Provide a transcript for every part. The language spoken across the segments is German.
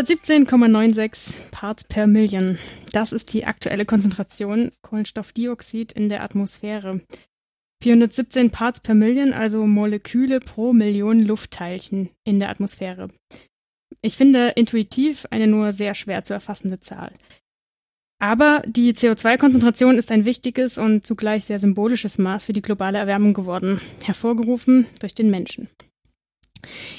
417,96 Parts per Million. Das ist die aktuelle Konzentration Kohlenstoffdioxid in der Atmosphäre. 417 Parts per Million, also Moleküle pro Million Luftteilchen in der Atmosphäre. Ich finde intuitiv eine nur sehr schwer zu erfassende Zahl. Aber die CO2-Konzentration ist ein wichtiges und zugleich sehr symbolisches Maß für die globale Erwärmung geworden, hervorgerufen durch den Menschen.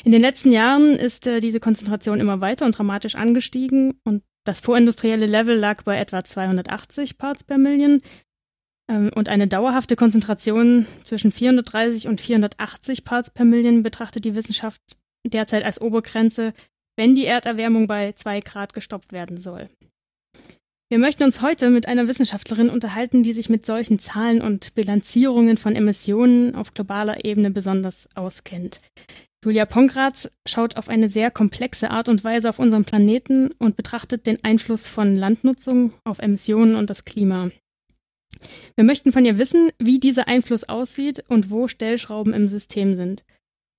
In den letzten Jahren ist äh, diese Konzentration immer weiter und dramatisch angestiegen und das vorindustrielle Level lag bei etwa 280 Parts per Million ähm, und eine dauerhafte Konzentration zwischen 430 und 480 Parts per Million betrachtet die Wissenschaft derzeit als Obergrenze, wenn die Erderwärmung bei zwei Grad gestoppt werden soll. Wir möchten uns heute mit einer Wissenschaftlerin unterhalten, die sich mit solchen Zahlen und Bilanzierungen von Emissionen auf globaler Ebene besonders auskennt. Julia Pongratz schaut auf eine sehr komplexe Art und Weise auf unseren Planeten und betrachtet den Einfluss von Landnutzung auf Emissionen und das Klima. Wir möchten von ihr wissen, wie dieser Einfluss aussieht und wo Stellschrauben im System sind.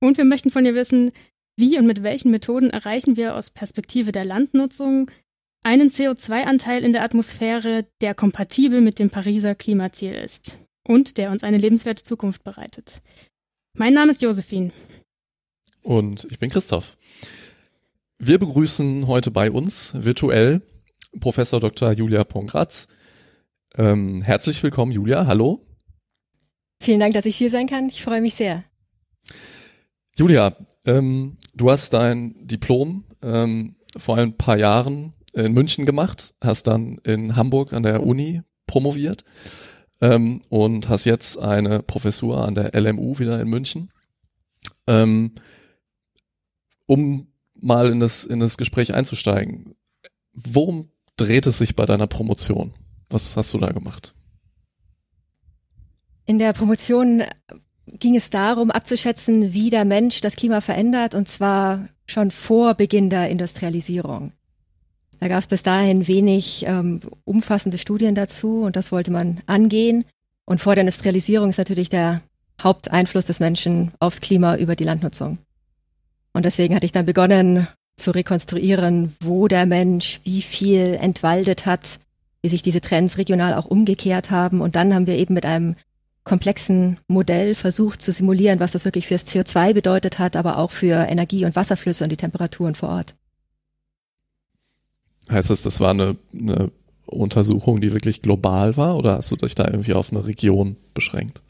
Und wir möchten von ihr wissen, wie und mit welchen Methoden erreichen wir aus Perspektive der Landnutzung einen CO2-Anteil in der Atmosphäre, der kompatibel mit dem Pariser Klimaziel ist und der uns eine lebenswerte Zukunft bereitet. Mein Name ist Josephine. Und ich bin Christoph. Wir begrüßen heute bei uns virtuell Professor Dr. Julia Pongratz. Ähm, herzlich willkommen, Julia. Hallo. Vielen Dank, dass ich hier sein kann. Ich freue mich sehr. Julia, ähm, du hast dein Diplom ähm, vor ein paar Jahren in München gemacht, hast dann in Hamburg an der Uni promoviert ähm, und hast jetzt eine Professur an der LMU wieder in München. Ähm, um mal in das, in das Gespräch einzusteigen, worum dreht es sich bei deiner Promotion? Was hast du da gemacht? In der Promotion ging es darum, abzuschätzen, wie der Mensch das Klima verändert, und zwar schon vor Beginn der Industrialisierung. Da gab es bis dahin wenig ähm, umfassende Studien dazu und das wollte man angehen. Und vor der Industrialisierung ist natürlich der Haupteinfluss des Menschen aufs Klima über die Landnutzung. Und deswegen hatte ich dann begonnen zu rekonstruieren, wo der Mensch wie viel entwaldet hat, wie sich diese Trends regional auch umgekehrt haben. Und dann haben wir eben mit einem komplexen Modell versucht zu simulieren, was das wirklich fürs CO2 bedeutet hat, aber auch für Energie- und Wasserflüsse und die Temperaturen vor Ort. Heißt das, das war eine, eine Untersuchung, die wirklich global war oder hast du dich da irgendwie auf eine Region beschränkt?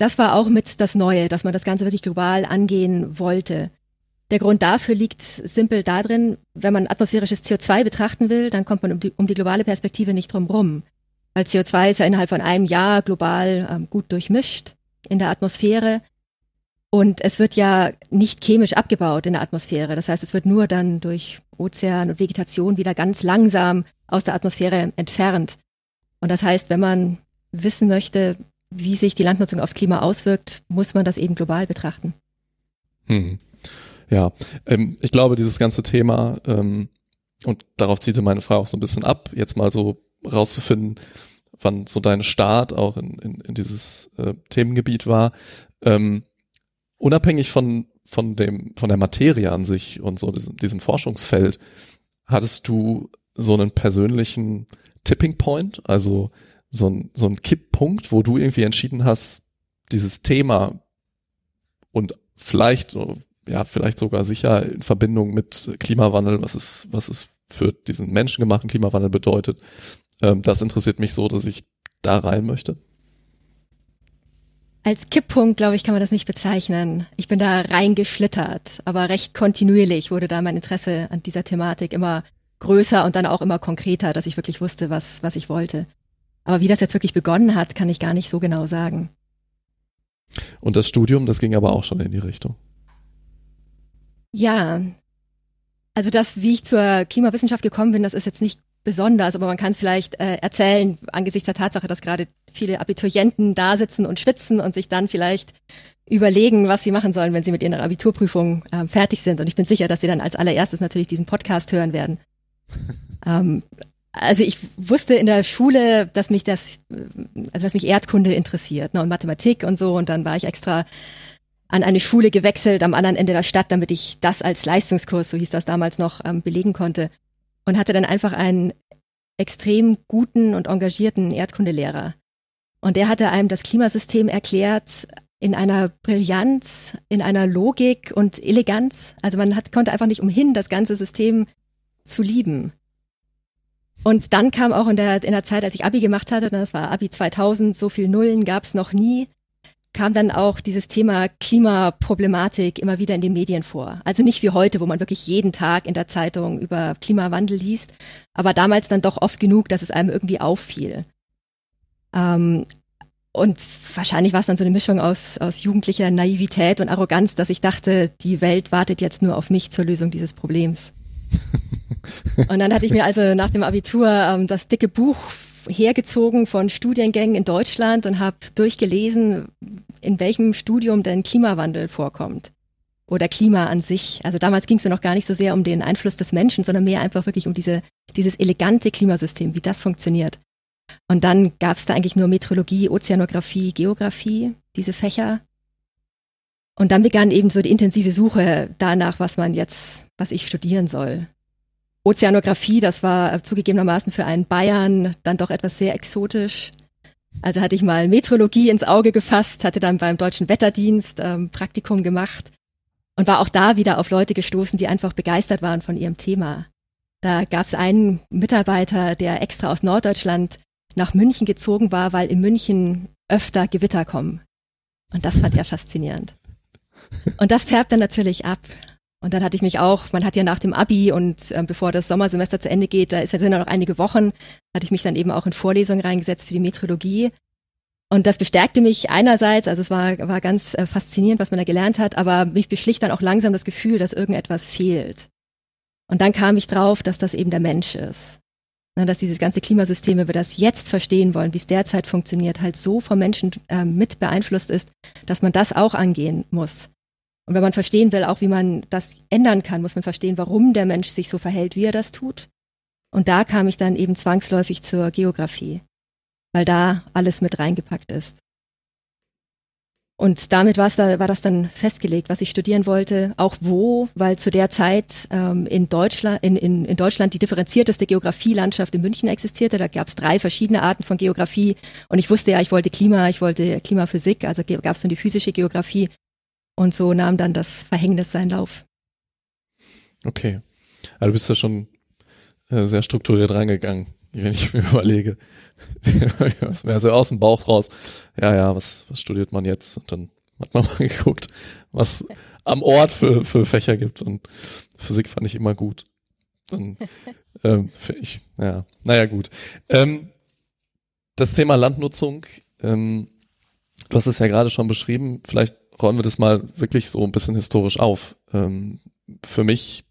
Das war auch mit das Neue, dass man das Ganze wirklich global angehen wollte. Der Grund dafür liegt simpel darin, wenn man atmosphärisches CO2 betrachten will, dann kommt man um die, um die globale Perspektive nicht drum rum. Weil CO2 ist ja innerhalb von einem Jahr global ähm, gut durchmischt in der Atmosphäre. Und es wird ja nicht chemisch abgebaut in der Atmosphäre. Das heißt, es wird nur dann durch Ozean und Vegetation wieder ganz langsam aus der Atmosphäre entfernt. Und das heißt, wenn man wissen möchte, wie sich die Landnutzung aufs Klima auswirkt, muss man das eben global betrachten. Hm. Ja, ähm, ich glaube, dieses ganze Thema, ähm, und darauf zielte meine Frage auch so ein bisschen ab, jetzt mal so rauszufinden, wann so dein Start auch in, in, in dieses äh, Themengebiet war. Ähm, unabhängig von, von dem, von der Materie an sich und so diesem, diesem Forschungsfeld, hattest du so einen persönlichen Tipping Point, also so ein, so ein Kipppunkt, wo du irgendwie entschieden hast, dieses Thema und vielleicht, ja, vielleicht sogar sicher in Verbindung mit Klimawandel, was es, was es für diesen menschengemachten Klimawandel bedeutet, ähm, das interessiert mich so, dass ich da rein möchte? Als Kipppunkt, glaube ich, kann man das nicht bezeichnen. Ich bin da reingeschlittert, aber recht kontinuierlich wurde da mein Interesse an dieser Thematik immer größer und dann auch immer konkreter, dass ich wirklich wusste, was, was ich wollte. Aber wie das jetzt wirklich begonnen hat, kann ich gar nicht so genau sagen. Und das Studium, das ging aber auch schon in die Richtung. Ja. Also das, wie ich zur Klimawissenschaft gekommen bin, das ist jetzt nicht besonders, aber man kann es vielleicht äh, erzählen angesichts der Tatsache, dass gerade viele Abiturienten da sitzen und schwitzen und sich dann vielleicht überlegen, was sie machen sollen, wenn sie mit ihrer Abiturprüfung äh, fertig sind. Und ich bin sicher, dass sie dann als allererstes natürlich diesen Podcast hören werden. ähm, also ich wusste in der Schule, dass mich das, also dass mich Erdkunde interessiert ne, und Mathematik und so. Und dann war ich extra an eine Schule gewechselt am anderen Ende der Stadt, damit ich das als Leistungskurs, so hieß das damals noch, ähm, belegen konnte. Und hatte dann einfach einen extrem guten und engagierten Erdkundelehrer. Und der hatte einem das Klimasystem erklärt in einer Brillanz, in einer Logik und Eleganz. Also man hat, konnte einfach nicht umhin, das ganze System zu lieben. Und dann kam auch in der, in der Zeit, als ich Abi gemacht hatte, das war Abi 2000, so viel Nullen gab es noch nie, kam dann auch dieses Thema Klimaproblematik immer wieder in den Medien vor. Also nicht wie heute, wo man wirklich jeden Tag in der Zeitung über Klimawandel liest, aber damals dann doch oft genug, dass es einem irgendwie auffiel. Ähm, und wahrscheinlich war es dann so eine Mischung aus, aus jugendlicher Naivität und Arroganz, dass ich dachte, die Welt wartet jetzt nur auf mich zur Lösung dieses Problems. Und dann hatte ich mir also nach dem Abitur ähm, das dicke Buch hergezogen von Studiengängen in Deutschland und habe durchgelesen, in welchem Studium denn Klimawandel vorkommt oder Klima an sich. Also damals ging es mir noch gar nicht so sehr um den Einfluss des Menschen, sondern mehr einfach wirklich um diese, dieses elegante Klimasystem, wie das funktioniert. Und dann gab es da eigentlich nur Meteorologie, Ozeanographie, Geographie, diese Fächer. Und dann begann eben so die intensive Suche danach, was man jetzt, was ich studieren soll. Ozeanographie, das war zugegebenermaßen für einen Bayern dann doch etwas sehr exotisch. Also hatte ich mal Meteorologie ins Auge gefasst, hatte dann beim Deutschen Wetterdienst ähm, Praktikum gemacht und war auch da wieder auf Leute gestoßen, die einfach begeistert waren von ihrem Thema. Da gab es einen Mitarbeiter, der extra aus Norddeutschland nach München gezogen war, weil in München öfter Gewitter kommen. Und das fand er faszinierend. Und das färbt dann natürlich ab. Und dann hatte ich mich auch, man hat ja nach dem Abi und äh, bevor das Sommersemester zu Ende geht, da ist sind ja noch einige Wochen, hatte ich mich dann eben auch in Vorlesungen reingesetzt für die Meteorologie. Und das bestärkte mich einerseits, also es war, war ganz äh, faszinierend, was man da gelernt hat, aber mich beschlich dann auch langsam das Gefühl, dass irgendetwas fehlt. Und dann kam ich drauf, dass das eben der Mensch ist. Ne, dass dieses ganze Klimasystem, wenn wir das jetzt verstehen wollen, wie es derzeit funktioniert, halt so vom Menschen äh, mit beeinflusst ist, dass man das auch angehen muss. Und wenn man verstehen will, auch wie man das ändern kann, muss man verstehen, warum der Mensch sich so verhält, wie er das tut. Und da kam ich dann eben zwangsläufig zur Geografie, weil da alles mit reingepackt ist. Und damit war's da, war das dann festgelegt, was ich studieren wollte, auch wo, weil zu der Zeit ähm, in, Deutschland, in, in, in Deutschland die differenzierteste Geografielandschaft in München existierte. Da gab es drei verschiedene Arten von Geografie. Und ich wusste ja, ich wollte Klima, ich wollte Klimaphysik, also gab es nur die physische Geografie. Und so nahm dann das Verhängnis seinen Lauf. Okay. Also du bist ja schon äh, sehr strukturiert reingegangen, wenn ich mir überlege. das wäre so aus dem Bauch raus. Ja, ja, was, was studiert man jetzt? Und dann hat man mal geguckt, was am Ort für, für Fächer gibt. Und Physik fand ich immer gut. Dann, ähm, ich, ja, naja, gut. Ähm, das Thema Landnutzung, ähm, du hast es ja gerade schon beschrieben, vielleicht räumen wir das mal wirklich so ein bisschen historisch auf. Ähm, für mich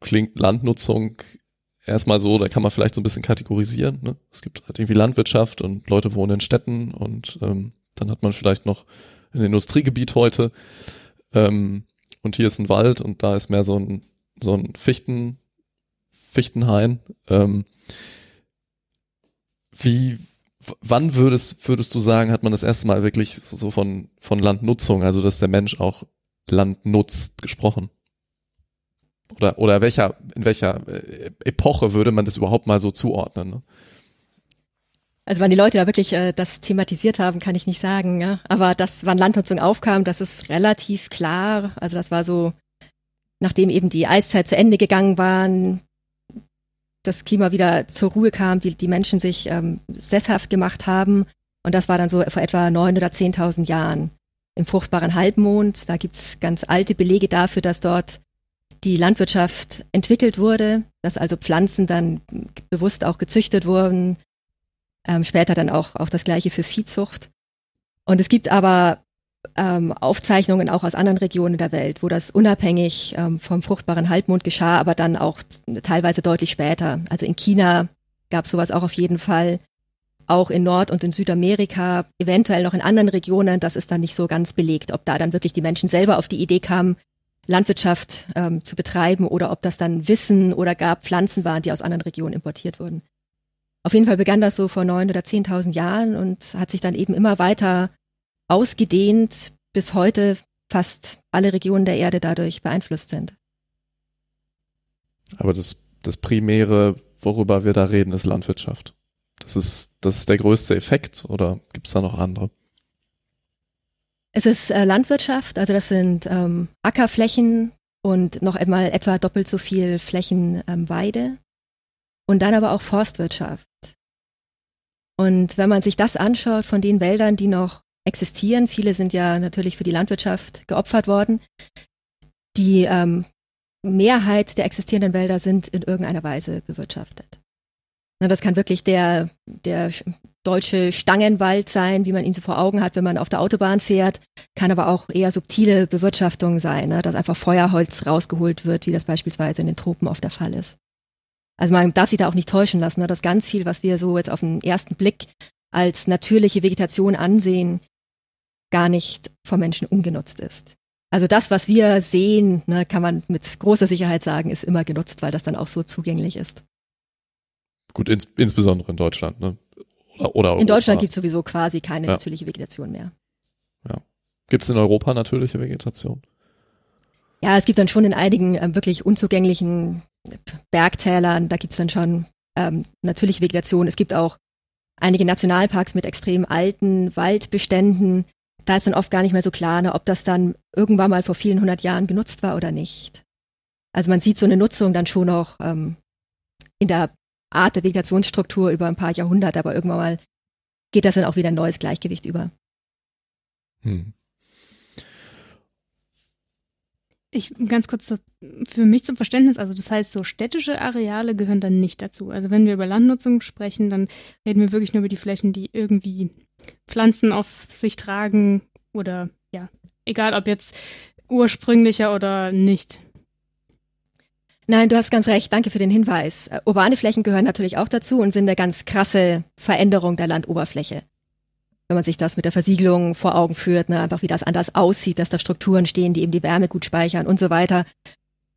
klingt Landnutzung erstmal so, da kann man vielleicht so ein bisschen kategorisieren. Ne? Es gibt halt irgendwie Landwirtschaft und Leute wohnen in Städten und ähm, dann hat man vielleicht noch ein Industriegebiet heute ähm, und hier ist ein Wald und da ist mehr so ein, so ein Fichten, Fichtenhain. Ähm, wie, wann würdest, würdest du sagen, hat man das erste Mal wirklich so von, von Landnutzung, also dass der Mensch auch Land nutzt, gesprochen? Oder, oder welcher, in welcher äh, Epoche würde man das überhaupt mal so zuordnen? Ne? Also wann die Leute da wirklich äh, das thematisiert haben, kann ich nicht sagen. Ja? Aber das, wann Landnutzung aufkam, das ist relativ klar. Also das war so, nachdem eben die Eiszeit zu Ende gegangen waren, das Klima wieder zur Ruhe kam, die, die Menschen sich ähm, sesshaft gemacht haben. Und das war dann so vor etwa neun oder zehntausend Jahren im fruchtbaren Halbmond. Da gibt's ganz alte Belege dafür, dass dort die Landwirtschaft entwickelt wurde, dass also Pflanzen dann bewusst auch gezüchtet wurden, ähm, später dann auch, auch das gleiche für Viehzucht. Und es gibt aber ähm, Aufzeichnungen auch aus anderen Regionen der Welt, wo das unabhängig ähm, vom fruchtbaren Halbmond geschah, aber dann auch teilweise deutlich später. Also in China gab sowas auch auf jeden Fall. Auch in Nord- und in Südamerika, eventuell noch in anderen Regionen, das ist dann nicht so ganz belegt, ob da dann wirklich die Menschen selber auf die Idee kamen, Landwirtschaft ähm, zu betreiben oder ob das dann Wissen oder gar Pflanzen waren, die aus anderen Regionen importiert wurden. Auf jeden Fall begann das so vor neun oder zehntausend Jahren und hat sich dann eben immer weiter ausgedehnt bis heute fast alle Regionen der Erde dadurch beeinflusst sind. Aber das, das Primäre, worüber wir da reden, ist Landwirtschaft. Das ist, das ist der größte Effekt oder gibt es da noch andere? Es ist äh, Landwirtschaft, also das sind ähm, Ackerflächen und noch einmal etwa doppelt so viel Flächen ähm, Weide und dann aber auch Forstwirtschaft. Und wenn man sich das anschaut von den Wäldern, die noch existieren, viele sind ja natürlich für die Landwirtschaft geopfert worden, die ähm, Mehrheit der existierenden Wälder sind in irgendeiner Weise bewirtschaftet. Das kann wirklich der, der deutsche Stangenwald sein, wie man ihn so vor Augen hat, wenn man auf der Autobahn fährt, kann aber auch eher subtile Bewirtschaftung sein, ne? dass einfach Feuerholz rausgeholt wird, wie das beispielsweise in den Tropen oft der Fall ist. Also man darf sich da auch nicht täuschen lassen, ne? dass ganz viel, was wir so jetzt auf den ersten Blick als natürliche Vegetation ansehen, gar nicht vom Menschen ungenutzt ist. Also das, was wir sehen, ne, kann man mit großer Sicherheit sagen, ist immer genutzt, weil das dann auch so zugänglich ist. Gut, ins, insbesondere in Deutschland, ne? Oder, oder In Deutschland gibt es sowieso quasi keine ja. natürliche Vegetation mehr. Ja. Gibt es in Europa natürliche Vegetation? Ja, es gibt dann schon in einigen ähm, wirklich unzugänglichen Bergtälern, da gibt es dann schon ähm, natürliche Vegetation. Es gibt auch einige Nationalparks mit extrem alten Waldbeständen. Da ist dann oft gar nicht mehr so klar, ne, ob das dann irgendwann mal vor vielen hundert Jahren genutzt war oder nicht. Also man sieht so eine Nutzung dann schon auch ähm, in der Art der Vegetationsstruktur über ein paar Jahrhunderte, aber irgendwann mal geht das dann auch wieder ein neues Gleichgewicht über. Hm. Ich ganz kurz so, für mich zum Verständnis, also das heißt, so städtische Areale gehören dann nicht dazu. Also wenn wir über Landnutzung sprechen, dann reden wir wirklich nur über die Flächen, die irgendwie Pflanzen auf sich tragen oder ja, egal ob jetzt ursprünglicher oder nicht. Nein, du hast ganz recht. Danke für den Hinweis. Äh, urbane Flächen gehören natürlich auch dazu und sind eine ganz krasse Veränderung der Landoberfläche. Wenn man sich das mit der Versiegelung vor Augen führt, ne, einfach wie das anders aussieht, dass da Strukturen stehen, die eben die Wärme gut speichern und so weiter.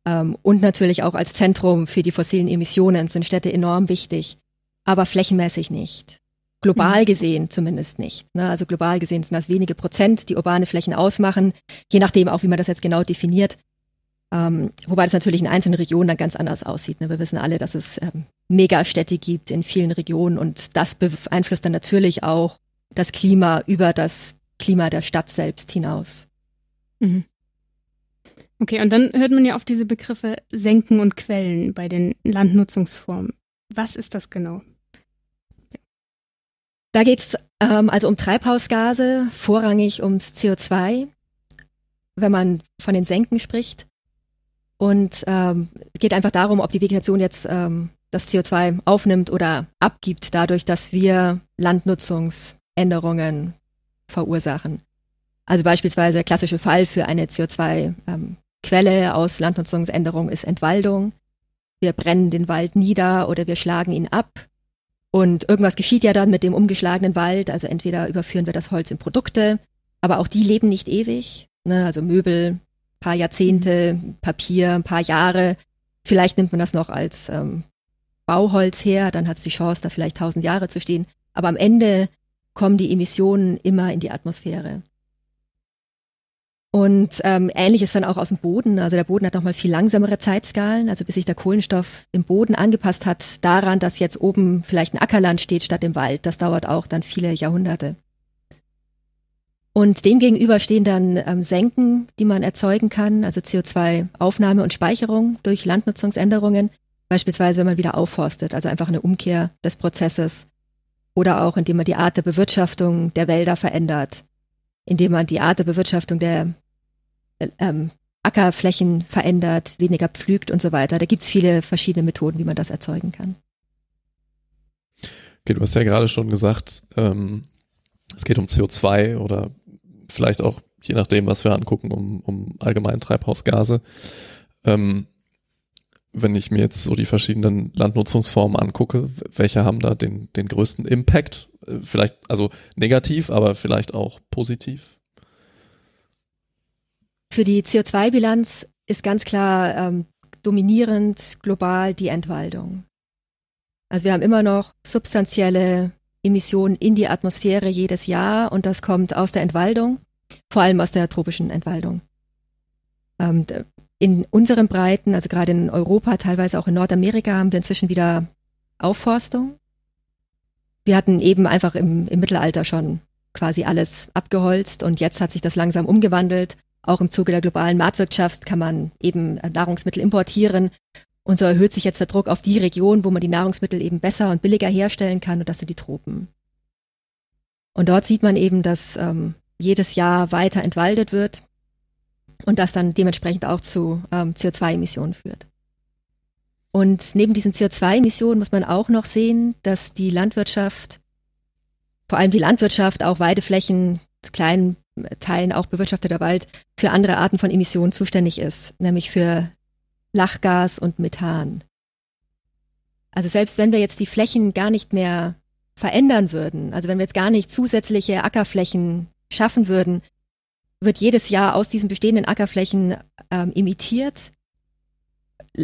Ähm, und natürlich auch als Zentrum für die fossilen Emissionen sind Städte enorm wichtig, aber flächenmäßig nicht. Global mhm. gesehen zumindest nicht. Ne? Also global gesehen sind das wenige Prozent, die urbane Flächen ausmachen, je nachdem auch, wie man das jetzt genau definiert. Ähm, wobei das natürlich in einzelnen Regionen dann ganz anders aussieht. Ne? Wir wissen alle, dass es ähm, Megastädte gibt in vielen Regionen und das beeinflusst dann natürlich auch das Klima über das Klima der Stadt selbst hinaus. Mhm. Okay, und dann hört man ja auf diese Begriffe Senken und Quellen bei den Landnutzungsformen. Was ist das genau? Da geht es ähm, also um Treibhausgase, vorrangig ums CO2, wenn man von den Senken spricht. Und ähm, geht einfach darum, ob die Vegetation jetzt ähm, das CO2 aufnimmt oder abgibt, dadurch, dass wir Landnutzungsänderungen verursachen. Also beispielsweise der klassische Fall für eine CO2-Quelle ähm, aus Landnutzungsänderung ist Entwaldung. Wir brennen den Wald nieder oder wir schlagen ihn ab. Und irgendwas geschieht ja dann mit dem umgeschlagenen Wald. Also entweder überführen wir das Holz in Produkte, aber auch die leben nicht ewig. Ne? Also Möbel, paar Jahrzehnte, mhm. Papier, ein paar Jahre. Vielleicht nimmt man das noch als ähm, Bauholz her, dann hat es die Chance, da vielleicht tausend Jahre zu stehen. Aber am Ende kommen die Emissionen immer in die Atmosphäre. Und ähm, ähnlich ist dann auch aus dem Boden. Also der Boden hat nochmal viel langsamere Zeitskalen, also bis sich der Kohlenstoff im Boden angepasst hat daran, dass jetzt oben vielleicht ein Ackerland steht statt im Wald. Das dauert auch dann viele Jahrhunderte. Und demgegenüber stehen dann ähm, Senken, die man erzeugen kann, also CO2-Aufnahme und Speicherung durch Landnutzungsänderungen, beispielsweise wenn man wieder aufforstet, also einfach eine Umkehr des Prozesses. Oder auch indem man die Art der Bewirtschaftung der Wälder verändert, indem man die Art der Bewirtschaftung der ähm, Ackerflächen verändert, weniger pflügt und so weiter. Da gibt's viele verschiedene Methoden, wie man das erzeugen kann. Okay, du hast ja gerade schon gesagt, ähm, es geht um CO2 oder vielleicht auch, je nachdem, was wir angucken, um, um allgemein Treibhausgase. Ähm, wenn ich mir jetzt so die verschiedenen Landnutzungsformen angucke, welche haben da den, den größten Impact? Äh, vielleicht, also negativ, aber vielleicht auch positiv? Für die CO2-Bilanz ist ganz klar ähm, dominierend global die Entwaldung. Also wir haben immer noch substanzielle Emissionen in die Atmosphäre jedes Jahr und das kommt aus der Entwaldung. vor allem aus der tropischen Entwaldung. Ähm, in unseren Breiten, also gerade in Europa, teilweise auch in Nordamerika, haben wir inzwischen wieder Aufforstung. Wir hatten eben einfach im, im Mittelalter schon quasi alles abgeholzt und jetzt hat sich das langsam umgewandelt. Auch im Zuge der globalen Marktwirtschaft kann man eben Nahrungsmittel importieren. Und so erhöht sich jetzt der Druck auf die Region, wo man die Nahrungsmittel eben besser und billiger herstellen kann, und das sind die Tropen. Und dort sieht man eben, dass ähm, jedes Jahr weiter entwaldet wird und das dann dementsprechend auch zu ähm, CO2-Emissionen führt. Und neben diesen CO2-Emissionen muss man auch noch sehen, dass die Landwirtschaft, vor allem die Landwirtschaft, auch Weideflächen, zu kleinen Teilen auch bewirtschafteter Wald, für andere Arten von Emissionen zuständig ist, nämlich für Lachgas und Methan. Also selbst wenn wir jetzt die Flächen gar nicht mehr verändern würden, also wenn wir jetzt gar nicht zusätzliche Ackerflächen schaffen würden, wird jedes Jahr aus diesen bestehenden Ackerflächen ähm, emittiert.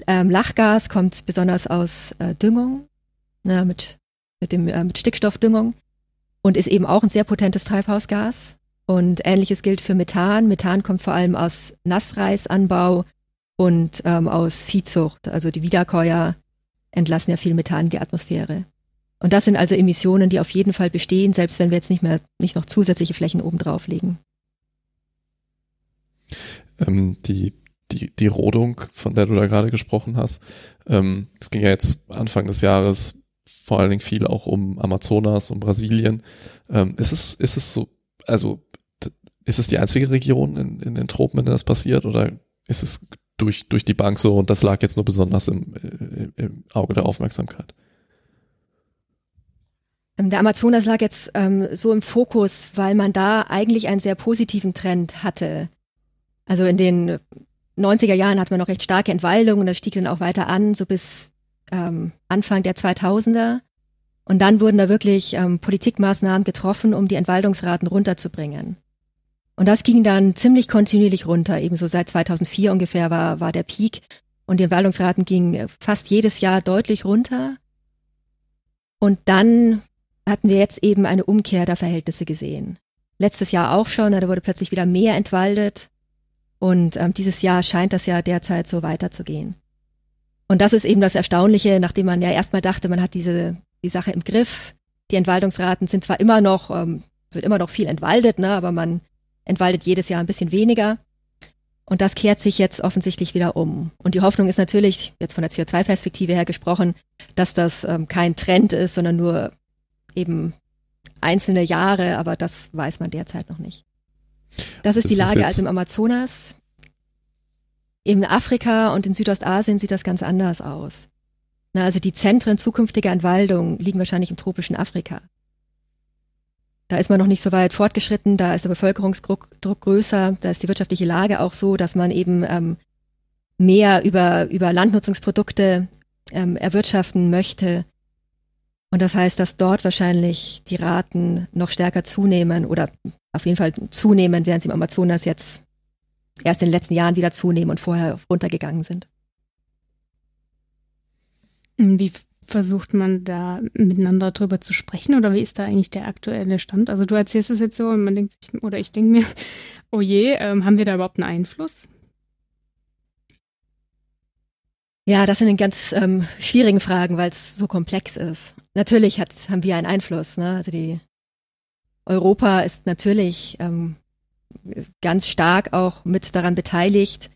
Ähm, Lachgas kommt besonders aus äh, Düngung, ne, mit, mit, dem, äh, mit Stickstoffdüngung und ist eben auch ein sehr potentes Treibhausgas. Und ähnliches gilt für Methan. Methan kommt vor allem aus Nassreisanbau und ähm, aus Viehzucht. Also die Wiederkäuer entlassen ja viel Methan in die Atmosphäre. Und das sind also Emissionen, die auf jeden Fall bestehen, selbst wenn wir jetzt nicht mehr nicht noch zusätzliche Flächen oben drauflegen. Ähm, die, die, die Rodung, von der du da gerade gesprochen hast, ähm, ging ja jetzt Anfang des Jahres vor allen Dingen viel auch um Amazonas, um Brasilien. Ähm, ist es, ist es so, also ist es die einzige Region in, in den Tropen, in der das passiert, oder ist es durch, durch die Bank so und das lag jetzt nur besonders im, äh, im Auge der Aufmerksamkeit? Ähm, der Amazonas lag jetzt ähm, so im Fokus, weil man da eigentlich einen sehr positiven Trend hatte. Also in den 90er Jahren hatte man noch recht starke Entwaldung und das stieg dann auch weiter an, so bis ähm, Anfang der 2000er. Und dann wurden da wirklich ähm, Politikmaßnahmen getroffen, um die Entwaldungsraten runterzubringen. Und das ging dann ziemlich kontinuierlich runter. Ebenso seit 2004 ungefähr war, war der Peak. Und die Entwaldungsraten gingen fast jedes Jahr deutlich runter. Und dann hatten wir jetzt eben eine Umkehr der Verhältnisse gesehen. Letztes Jahr auch schon, da wurde plötzlich wieder mehr entwaldet. Und ähm, dieses Jahr scheint das ja derzeit so weiterzugehen. Und das ist eben das Erstaunliche, nachdem man ja erstmal dachte, man hat diese die Sache im Griff. Die Entwaldungsraten sind zwar immer noch, ähm, wird immer noch viel entwaldet, ne, aber man entwaldet jedes Jahr ein bisschen weniger. Und das kehrt sich jetzt offensichtlich wieder um. Und die Hoffnung ist natürlich, jetzt von der CO2-Perspektive her gesprochen, dass das ähm, kein Trend ist, sondern nur eben einzelne Jahre, aber das weiß man derzeit noch nicht. Das ist das die Lage ist also im Amazonas. In Afrika und in Südostasien sieht das ganz anders aus. Na, also die Zentren zukünftiger Entwaldung liegen wahrscheinlich im tropischen Afrika. Da ist man noch nicht so weit fortgeschritten, da ist der Bevölkerungsdruck Druck größer, da ist die wirtschaftliche Lage auch so, dass man eben ähm, mehr über, über Landnutzungsprodukte ähm, erwirtschaften möchte. Und das heißt, dass dort wahrscheinlich die Raten noch stärker zunehmen oder auf jeden Fall zunehmen, während sie im Amazonas jetzt erst in den letzten Jahren wieder zunehmen und vorher runtergegangen sind. Wie versucht man da miteinander drüber zu sprechen oder wie ist da eigentlich der aktuelle Stand? Also du erzählst es jetzt so und man denkt sich, oder ich denke mir, oh je, ähm, haben wir da überhaupt einen Einfluss? Ja, das sind ganz ähm, schwierigen Fragen, weil es so komplex ist. Natürlich hat, haben wir einen Einfluss. Ne? Also die Europa ist natürlich ähm, ganz stark auch mit daran beteiligt,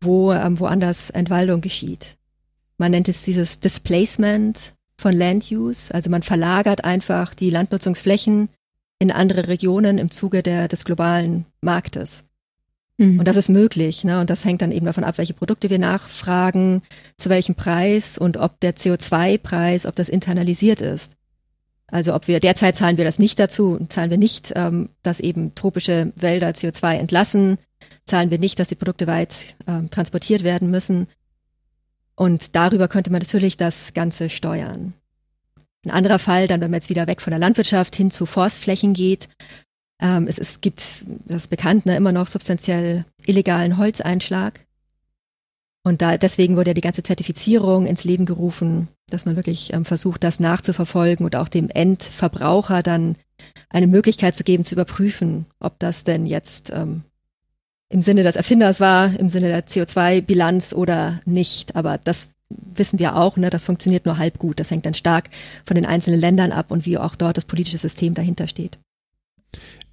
wo ähm, woanders Entwaldung geschieht. Man nennt es dieses Displacement von Land Use. Also man verlagert einfach die Landnutzungsflächen in andere Regionen im Zuge der, des globalen Marktes. Mhm. Und das ist möglich. Ne? Und das hängt dann eben davon ab, welche Produkte wir nachfragen, zu welchem Preis und ob der CO2-Preis, ob das internalisiert ist. Also ob wir derzeit zahlen wir das nicht dazu, zahlen wir nicht, ähm, dass eben tropische Wälder CO2 entlassen, zahlen wir nicht, dass die Produkte weit ähm, transportiert werden müssen. Und darüber könnte man natürlich das Ganze steuern. Ein anderer Fall, dann wenn man jetzt wieder weg von der Landwirtschaft hin zu Forstflächen geht, ähm, es, es gibt, das ist bekannt, ne, immer noch substanziell illegalen Holzeinschlag. Und da, deswegen wurde ja die ganze Zertifizierung ins Leben gerufen, dass man wirklich ähm, versucht, das nachzuverfolgen und auch dem Endverbraucher dann eine Möglichkeit zu geben, zu überprüfen, ob das denn jetzt ähm, im Sinne des Erfinders war, im Sinne der CO2-Bilanz oder nicht. Aber das wissen wir auch, ne, das funktioniert nur halb gut. Das hängt dann stark von den einzelnen Ländern ab und wie auch dort das politische System dahinter steht.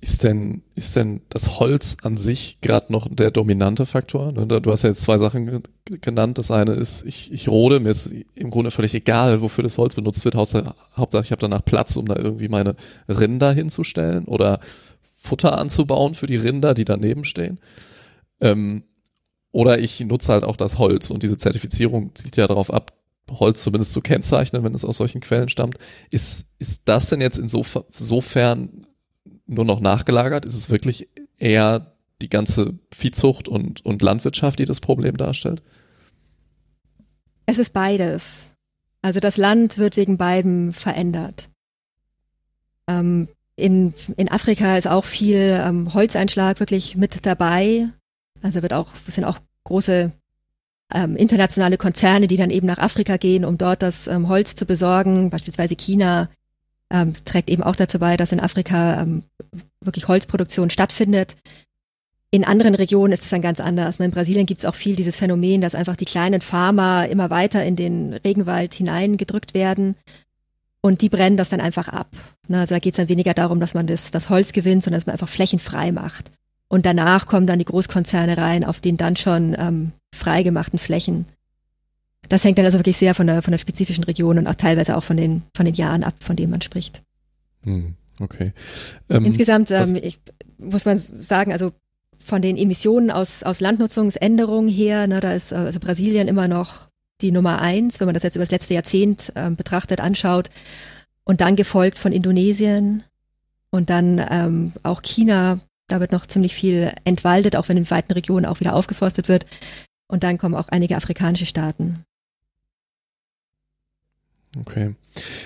Ist denn, ist denn das Holz an sich gerade noch der dominante Faktor? Ne, du hast ja jetzt zwei Sachen genannt. Das eine ist, ich, ich rode, mir ist im Grunde völlig egal, wofür das Holz benutzt wird. Hauptsache, ich habe danach Platz, um da irgendwie meine Rinder hinzustellen oder Futter anzubauen für die Rinder, die daneben stehen. Ähm, oder ich nutze halt auch das Holz und diese Zertifizierung zieht ja darauf ab, Holz zumindest zu kennzeichnen, wenn es aus solchen Quellen stammt. Ist, ist das denn jetzt insofern nur noch nachgelagert? Ist es wirklich eher die ganze Viehzucht und, und Landwirtschaft, die das Problem darstellt? Es ist beides. Also das Land wird wegen beidem verändert. Ähm, in, in Afrika ist auch viel ähm, Holzeinschlag wirklich mit dabei. Also wird auch, es sind auch große ähm, internationale Konzerne, die dann eben nach Afrika gehen, um dort das ähm, Holz zu besorgen. Beispielsweise China ähm, trägt eben auch dazu bei, dass in Afrika ähm, wirklich Holzproduktion stattfindet. In anderen Regionen ist es dann ganz anders. Ne? In Brasilien gibt es auch viel dieses Phänomen, dass einfach die kleinen Farmer immer weiter in den Regenwald hineingedrückt werden und die brennen das dann einfach ab. Ne? Also da geht es dann weniger darum, dass man das, das Holz gewinnt, sondern dass man einfach Flächen frei macht. Und danach kommen dann die Großkonzerne rein auf den dann schon ähm, freigemachten Flächen. Das hängt dann also wirklich sehr von der, von der spezifischen Region und auch teilweise auch von den, von den Jahren ab, von denen man spricht. Hm, okay. Ähm, Insgesamt ähm, ich, muss man sagen, also von den Emissionen aus, aus Landnutzungsänderungen her, ne, da ist äh, also Brasilien immer noch die Nummer eins, wenn man das jetzt über das letzte Jahrzehnt äh, betrachtet, anschaut. Und dann gefolgt von Indonesien und dann ähm, auch China da wird noch ziemlich viel entwaldet, auch wenn in weiten Regionen auch wieder aufgeforstet wird. Und dann kommen auch einige afrikanische Staaten. Okay.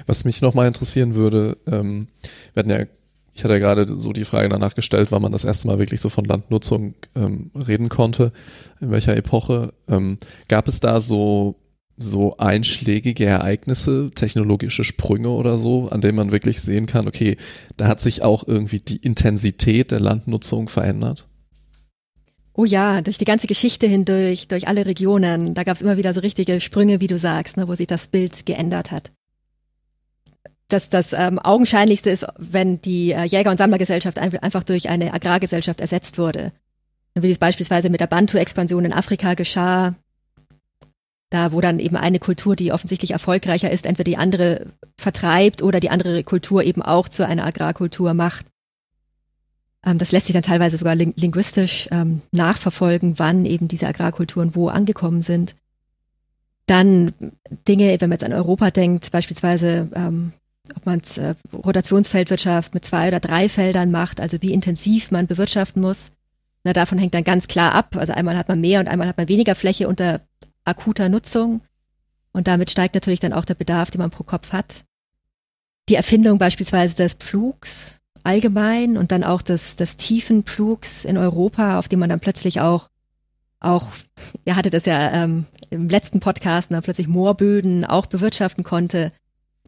Was mich nochmal interessieren würde, ähm, wir hatten ja, ich hatte ja gerade so die Frage danach gestellt, wann man das erste Mal wirklich so von Landnutzung ähm, reden konnte, in welcher Epoche. Ähm, gab es da so so einschlägige Ereignisse, technologische Sprünge oder so, an denen man wirklich sehen kann, okay, da hat sich auch irgendwie die Intensität der Landnutzung verändert? Oh ja, durch die ganze Geschichte hindurch, durch alle Regionen, da gab es immer wieder so richtige Sprünge, wie du sagst, ne, wo sich das Bild geändert hat. Das, das ähm, Augenscheinlichste ist, wenn die äh, Jäger- und Sammlergesellschaft einfach durch eine Agrargesellschaft ersetzt wurde. Wie es beispielsweise mit der Bantu-Expansion in Afrika geschah, da wo dann eben eine Kultur, die offensichtlich erfolgreicher ist, entweder die andere vertreibt oder die andere Kultur eben auch zu einer Agrarkultur macht. Ähm, das lässt sich dann teilweise sogar ling linguistisch ähm, nachverfolgen, wann eben diese Agrarkulturen wo angekommen sind. Dann Dinge, wenn man jetzt an Europa denkt, beispielsweise, ähm, ob man äh, Rotationsfeldwirtschaft mit zwei oder drei Feldern macht, also wie intensiv man bewirtschaften muss. Na, davon hängt dann ganz klar ab. Also einmal hat man mehr und einmal hat man weniger Fläche unter akuter Nutzung. Und damit steigt natürlich dann auch der Bedarf, den man pro Kopf hat. Die Erfindung beispielsweise des Pflugs allgemein und dann auch des, des tiefen Pflugs in Europa, auf dem man dann plötzlich auch, auch, ihr hattet das ja ähm, im letzten Podcast, ne, plötzlich Moorböden auch bewirtschaften konnte.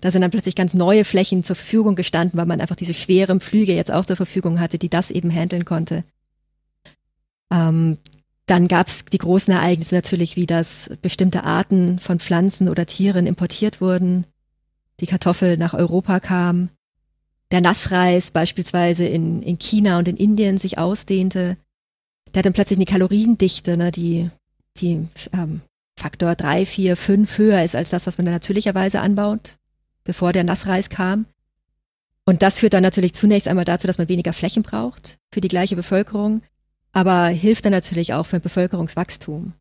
Da sind dann plötzlich ganz neue Flächen zur Verfügung gestanden, weil man einfach diese schweren Flüge jetzt auch zur Verfügung hatte, die das eben handeln konnte. Ähm, dann gab es die großen Ereignisse natürlich, wie dass bestimmte Arten von Pflanzen oder Tieren importiert wurden, die Kartoffel nach Europa kam, der Nassreis beispielsweise in, in China und in Indien sich ausdehnte. Der hat dann plötzlich eine Kaloriendichte, ne, die, die ähm, Faktor drei, vier, fünf höher ist als das, was man da natürlicherweise anbaut, bevor der Nassreis kam. Und das führt dann natürlich zunächst einmal dazu, dass man weniger Flächen braucht für die gleiche Bevölkerung aber hilft dann natürlich auch für Bevölkerungswachstum.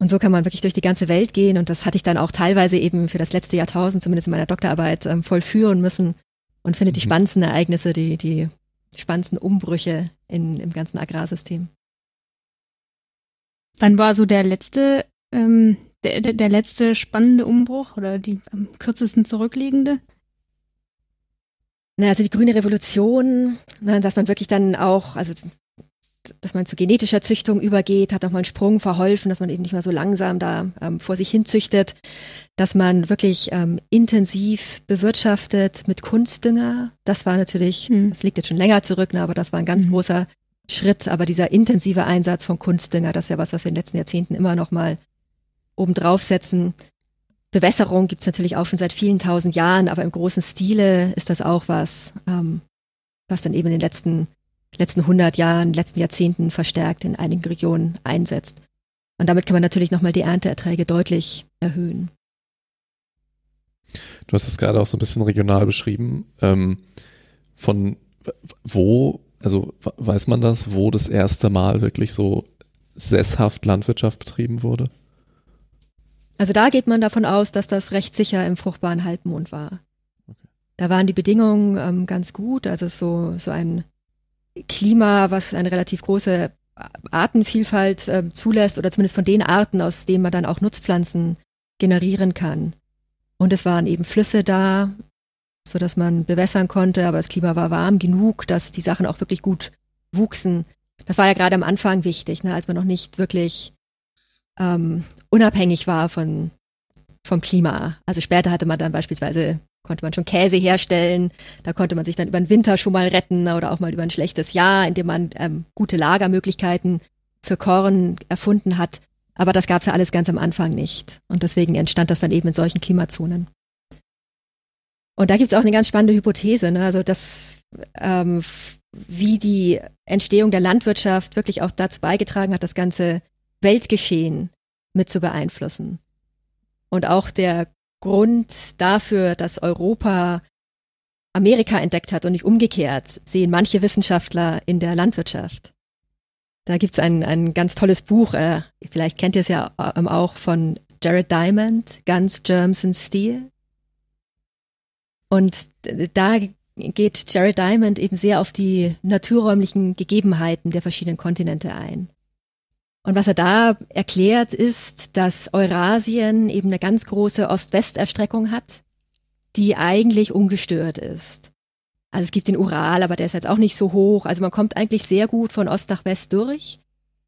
Und so kann man wirklich durch die ganze Welt gehen und das hatte ich dann auch teilweise eben für das letzte Jahrtausend, zumindest in meiner Doktorarbeit, ähm, vollführen müssen und findet mhm. die spannendsten Ereignisse, die, die spannendsten Umbrüche in, im ganzen Agrarsystem. Wann war so der letzte, ähm, der, der letzte spannende Umbruch oder die am kürzesten zurückliegende? Na, also die grüne Revolution, na, dass man wirklich dann auch, also dass man zu genetischer Züchtung übergeht, hat nochmal einen Sprung verholfen, dass man eben nicht mehr so langsam da ähm, vor sich hin züchtet, dass man wirklich ähm, intensiv bewirtschaftet mit Kunstdünger. Das war natürlich, mhm. das liegt jetzt schon länger zurück, ne, aber das war ein ganz mhm. großer Schritt. Aber dieser intensive Einsatz von Kunstdünger, das ist ja was, was wir in den letzten Jahrzehnten immer noch mal obendrauf setzen. Bewässerung gibt's natürlich auch schon seit vielen tausend Jahren, aber im großen Stile ist das auch was, ähm, was dann eben in den letzten, letzten 100 Jahren, letzten Jahrzehnten verstärkt in einigen Regionen einsetzt. Und damit kann man natürlich nochmal die Ernteerträge deutlich erhöhen. Du hast es gerade auch so ein bisschen regional beschrieben. Ähm, von wo, also weiß man das, wo das erste Mal wirklich so sesshaft Landwirtschaft betrieben wurde? Also da geht man davon aus, dass das recht sicher im fruchtbaren Halbmond war. Okay. Da waren die Bedingungen ähm, ganz gut, also so, so ein Klima, was eine relativ große Artenvielfalt äh, zulässt oder zumindest von den Arten, aus denen man dann auch Nutzpflanzen generieren kann. Und es waren eben Flüsse da, so dass man bewässern konnte, aber das Klima war warm genug, dass die Sachen auch wirklich gut wuchsen. Das war ja gerade am Anfang wichtig, ne, als man noch nicht wirklich ähm, unabhängig war von, vom Klima. Also später hatte man dann beispielsweise, konnte man schon Käse herstellen, da konnte man sich dann über den Winter schon mal retten oder auch mal über ein schlechtes Jahr, indem man ähm, gute Lagermöglichkeiten für Korn erfunden hat. Aber das gab es ja alles ganz am Anfang nicht. Und deswegen entstand das dann eben in solchen Klimazonen. Und da gibt es auch eine ganz spannende Hypothese, ne? also dass ähm, wie die Entstehung der Landwirtschaft wirklich auch dazu beigetragen hat, das ganze Weltgeschehen mit zu beeinflussen. Und auch der Grund dafür, dass Europa Amerika entdeckt hat und nicht umgekehrt, sehen manche Wissenschaftler in der Landwirtschaft. Da gibt's ein, ein ganz tolles Buch, äh, vielleicht kennt ihr es ja ähm, auch von Jared Diamond, Guns, Germs and Steel. Und da geht Jared Diamond eben sehr auf die naturräumlichen Gegebenheiten der verschiedenen Kontinente ein. Und was er da erklärt, ist, dass Eurasien eben eine ganz große Ost-West-Erstreckung hat, die eigentlich ungestört ist. Also es gibt den Ural, aber der ist jetzt auch nicht so hoch. Also man kommt eigentlich sehr gut von Ost nach West durch.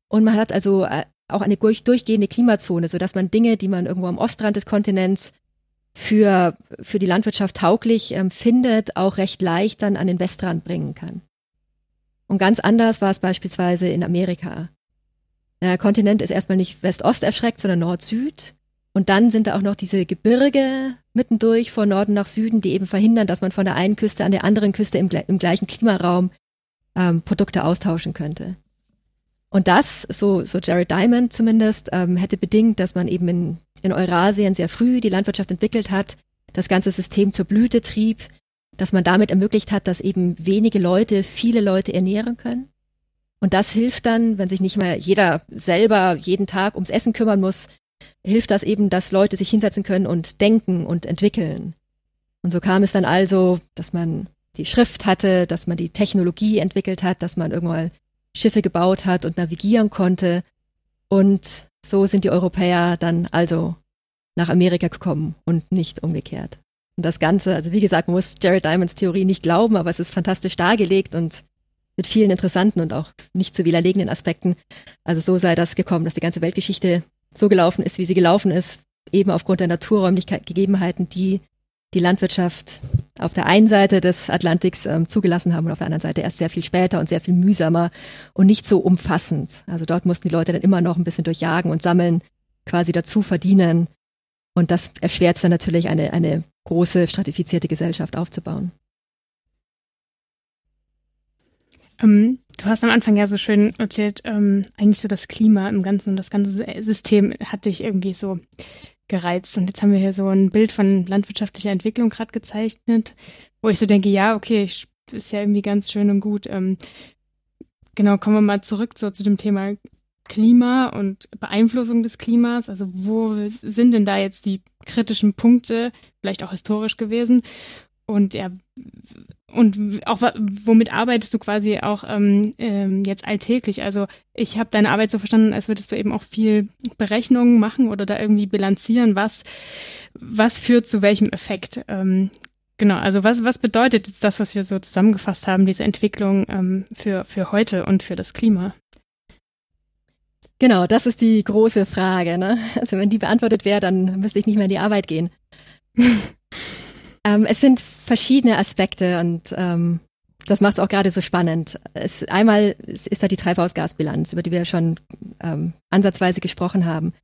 Und man hat also äh, auch eine durchgehende Klimazone, sodass man Dinge, die man irgendwo am Ostrand des Kontinents für, für die Landwirtschaft tauglich ähm, findet, auch recht leicht dann an den Westrand bringen kann. Und ganz anders war es beispielsweise in Amerika. Der Kontinent ist erstmal nicht West-Ost erschreckt, sondern Nord-Süd. Und dann sind da auch noch diese Gebirge mittendurch von Norden nach Süden, die eben verhindern, dass man von der einen Küste an der anderen Küste im, im gleichen Klimaraum ähm, Produkte austauschen könnte. Und das, so, so Jared Diamond zumindest, ähm, hätte bedingt, dass man eben in, in Eurasien sehr früh die Landwirtschaft entwickelt hat, das ganze System zur Blüte trieb, dass man damit ermöglicht hat, dass eben wenige Leute viele Leute ernähren können. Und das hilft dann, wenn sich nicht mal jeder selber jeden Tag ums Essen kümmern muss, hilft das eben, dass Leute sich hinsetzen können und denken und entwickeln. Und so kam es dann also, dass man die Schrift hatte, dass man die Technologie entwickelt hat, dass man irgendwann Schiffe gebaut hat und navigieren konnte. Und so sind die Europäer dann also nach Amerika gekommen und nicht umgekehrt. Und das Ganze, also wie gesagt, man muss Jared Diamonds Theorie nicht glauben, aber es ist fantastisch dargelegt und mit vielen interessanten und auch nicht zu widerlegenden Aspekten. Also so sei das gekommen, dass die ganze Weltgeschichte so gelaufen ist, wie sie gelaufen ist, eben aufgrund der naturräumlichen Gegebenheiten, die die Landwirtschaft auf der einen Seite des Atlantiks ähm, zugelassen haben und auf der anderen Seite erst sehr viel später und sehr viel mühsamer und nicht so umfassend. Also dort mussten die Leute dann immer noch ein bisschen durchjagen und sammeln, quasi dazu verdienen. Und das erschwert es dann natürlich eine, eine große stratifizierte Gesellschaft aufzubauen. Ähm, du hast am Anfang ja so schön erzählt, ähm, eigentlich so das Klima im Ganzen und das ganze System hat dich irgendwie so gereizt. Und jetzt haben wir hier so ein Bild von landwirtschaftlicher Entwicklung gerade gezeichnet, wo ich so denke, ja, okay, ist ja irgendwie ganz schön und gut. Ähm, genau, kommen wir mal zurück so, zu dem Thema Klima und Beeinflussung des Klimas. Also wo sind denn da jetzt die kritischen Punkte, vielleicht auch historisch gewesen? Und ja, und auch womit arbeitest du quasi auch ähm, ähm, jetzt alltäglich? Also ich habe deine Arbeit so verstanden, als würdest du eben auch viel Berechnungen machen oder da irgendwie bilanzieren, was was führt zu welchem Effekt. Ähm, genau, also was was bedeutet jetzt das, was wir so zusammengefasst haben, diese Entwicklung ähm, für für heute und für das Klima? Genau, das ist die große Frage. Ne? Also wenn die beantwortet wäre, dann müsste ich nicht mehr in die Arbeit gehen. ähm, es sind verschiedene Aspekte und ähm, das macht es auch gerade so spannend. Es, einmal ist da die Treibhausgasbilanz, über die wir schon ähm, ansatzweise gesprochen haben.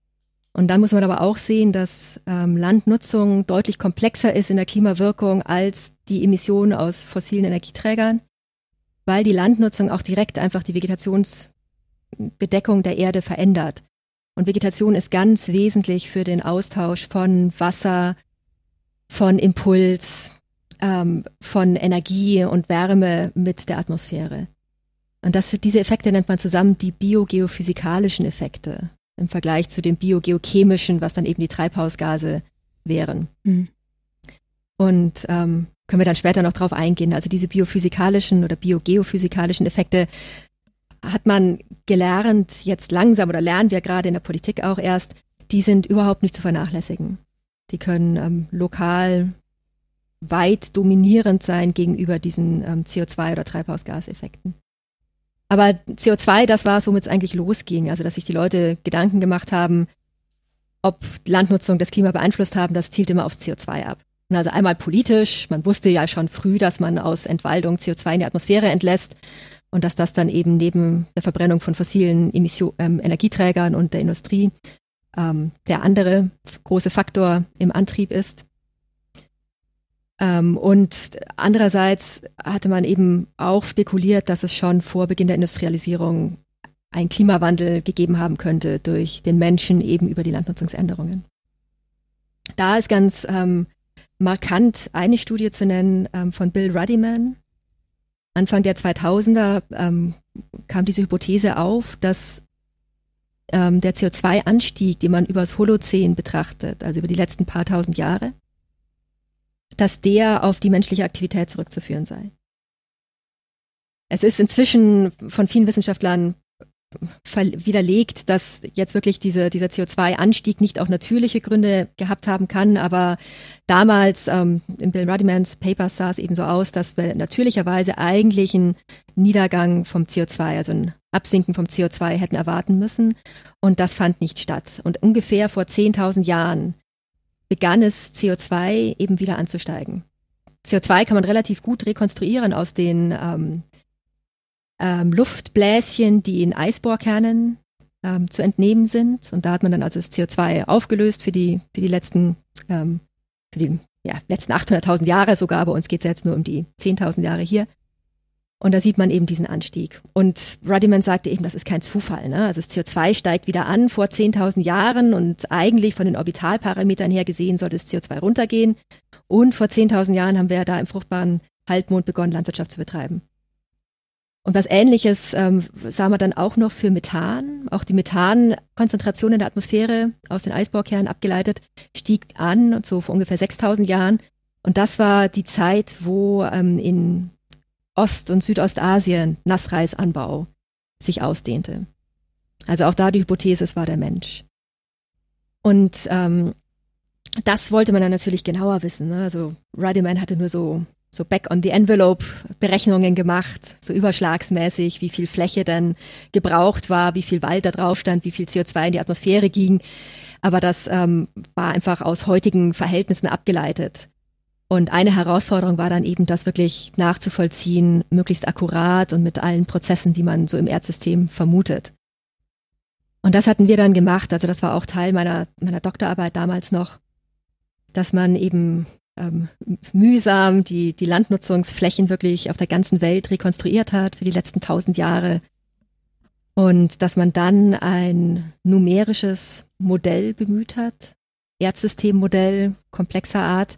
Und dann muss man aber auch sehen, dass ähm, Landnutzung deutlich komplexer ist in der Klimawirkung als die Emissionen aus fossilen Energieträgern, weil die Landnutzung auch direkt einfach die Vegetationsbedeckung der Erde verändert. Und Vegetation ist ganz wesentlich für den Austausch von Wasser, von Impuls, ähm, von Energie und Wärme mit der Atmosphäre. Und das, diese Effekte nennt man zusammen die biogeophysikalischen Effekte im Vergleich zu den biogeochemischen, was dann eben die Treibhausgase wären. Mhm. Und ähm, können wir dann später noch drauf eingehen. Also diese biophysikalischen oder biogeophysikalischen Effekte hat man gelernt, jetzt langsam oder lernen wir gerade in der Politik auch erst, die sind überhaupt nicht zu vernachlässigen. Die können ähm, lokal weit dominierend sein gegenüber diesen ähm, CO2- oder Treibhausgaseffekten. Aber CO2, das war es, womit es eigentlich losging. Also, dass sich die Leute Gedanken gemacht haben, ob Landnutzung das Klima beeinflusst haben, das zielt immer aufs CO2 ab. Also einmal politisch, man wusste ja schon früh, dass man aus Entwaldung CO2 in die Atmosphäre entlässt und dass das dann eben neben der Verbrennung von fossilen Emission, ähm, Energieträgern und der Industrie ähm, der andere große Faktor im Antrieb ist. Ähm, und andererseits hatte man eben auch spekuliert, dass es schon vor Beginn der Industrialisierung einen Klimawandel gegeben haben könnte durch den Menschen eben über die Landnutzungsänderungen. Da ist ganz ähm, markant eine Studie zu nennen ähm, von Bill Ruddyman. Anfang der 2000er ähm, kam diese Hypothese auf, dass ähm, der CO2-Anstieg, den man übers Holozän betrachtet, also über die letzten paar tausend Jahre, dass der auf die menschliche Aktivität zurückzuführen sei. Es ist inzwischen von vielen Wissenschaftlern widerlegt, dass jetzt wirklich diese, dieser CO2-Anstieg nicht auch natürliche Gründe gehabt haben kann. Aber damals ähm, in Bill Ruddymans Papers sah es eben so aus, dass wir natürlicherweise eigentlich einen Niedergang vom CO2, also ein Absinken vom CO2 hätten erwarten müssen. Und das fand nicht statt. Und ungefähr vor 10.000 Jahren begann es CO2 eben wieder anzusteigen. CO2 kann man relativ gut rekonstruieren aus den ähm, ähm, Luftbläschen, die in Eisbohrkernen ähm, zu entnehmen sind. Und da hat man dann also das CO2 aufgelöst für die, für die letzten, ähm, für die ja, letzten 800.000 Jahre sogar. Bei uns geht es jetzt nur um die 10.000 Jahre hier. Und da sieht man eben diesen Anstieg. Und Ruddiman sagte eben, das ist kein Zufall. Ne? Also das CO2 steigt wieder an vor 10.000 Jahren und eigentlich von den Orbitalparametern her gesehen sollte das CO2 runtergehen. Und vor 10.000 Jahren haben wir da im fruchtbaren Halbmond begonnen, Landwirtschaft zu betreiben. Und was Ähnliches ähm, sah man dann auch noch für Methan. Auch die Methankonzentration in der Atmosphäre aus den Eisbohrkernen abgeleitet stieg an, so vor ungefähr 6000 Jahren. Und das war die Zeit, wo ähm, in Ost- und Südostasien Nassreisanbau sich ausdehnte. Also auch da die Hypothese, es war der Mensch. Und ähm, das wollte man dann natürlich genauer wissen. Ne? Also Ruddyman hatte nur so, so Back-on-the-Envelope-Berechnungen gemacht, so überschlagsmäßig, wie viel Fläche dann gebraucht war, wie viel Wald da drauf stand, wie viel CO2 in die Atmosphäre ging. Aber das ähm, war einfach aus heutigen Verhältnissen abgeleitet. Und eine Herausforderung war dann eben, das wirklich nachzuvollziehen, möglichst akkurat und mit allen Prozessen, die man so im Erdsystem vermutet. Und das hatten wir dann gemacht. Also das war auch Teil meiner, meiner Doktorarbeit damals noch, dass man eben ähm, mühsam die, die Landnutzungsflächen wirklich auf der ganzen Welt rekonstruiert hat für die letzten tausend Jahre. Und dass man dann ein numerisches Modell bemüht hat, Erdsystemmodell komplexer Art,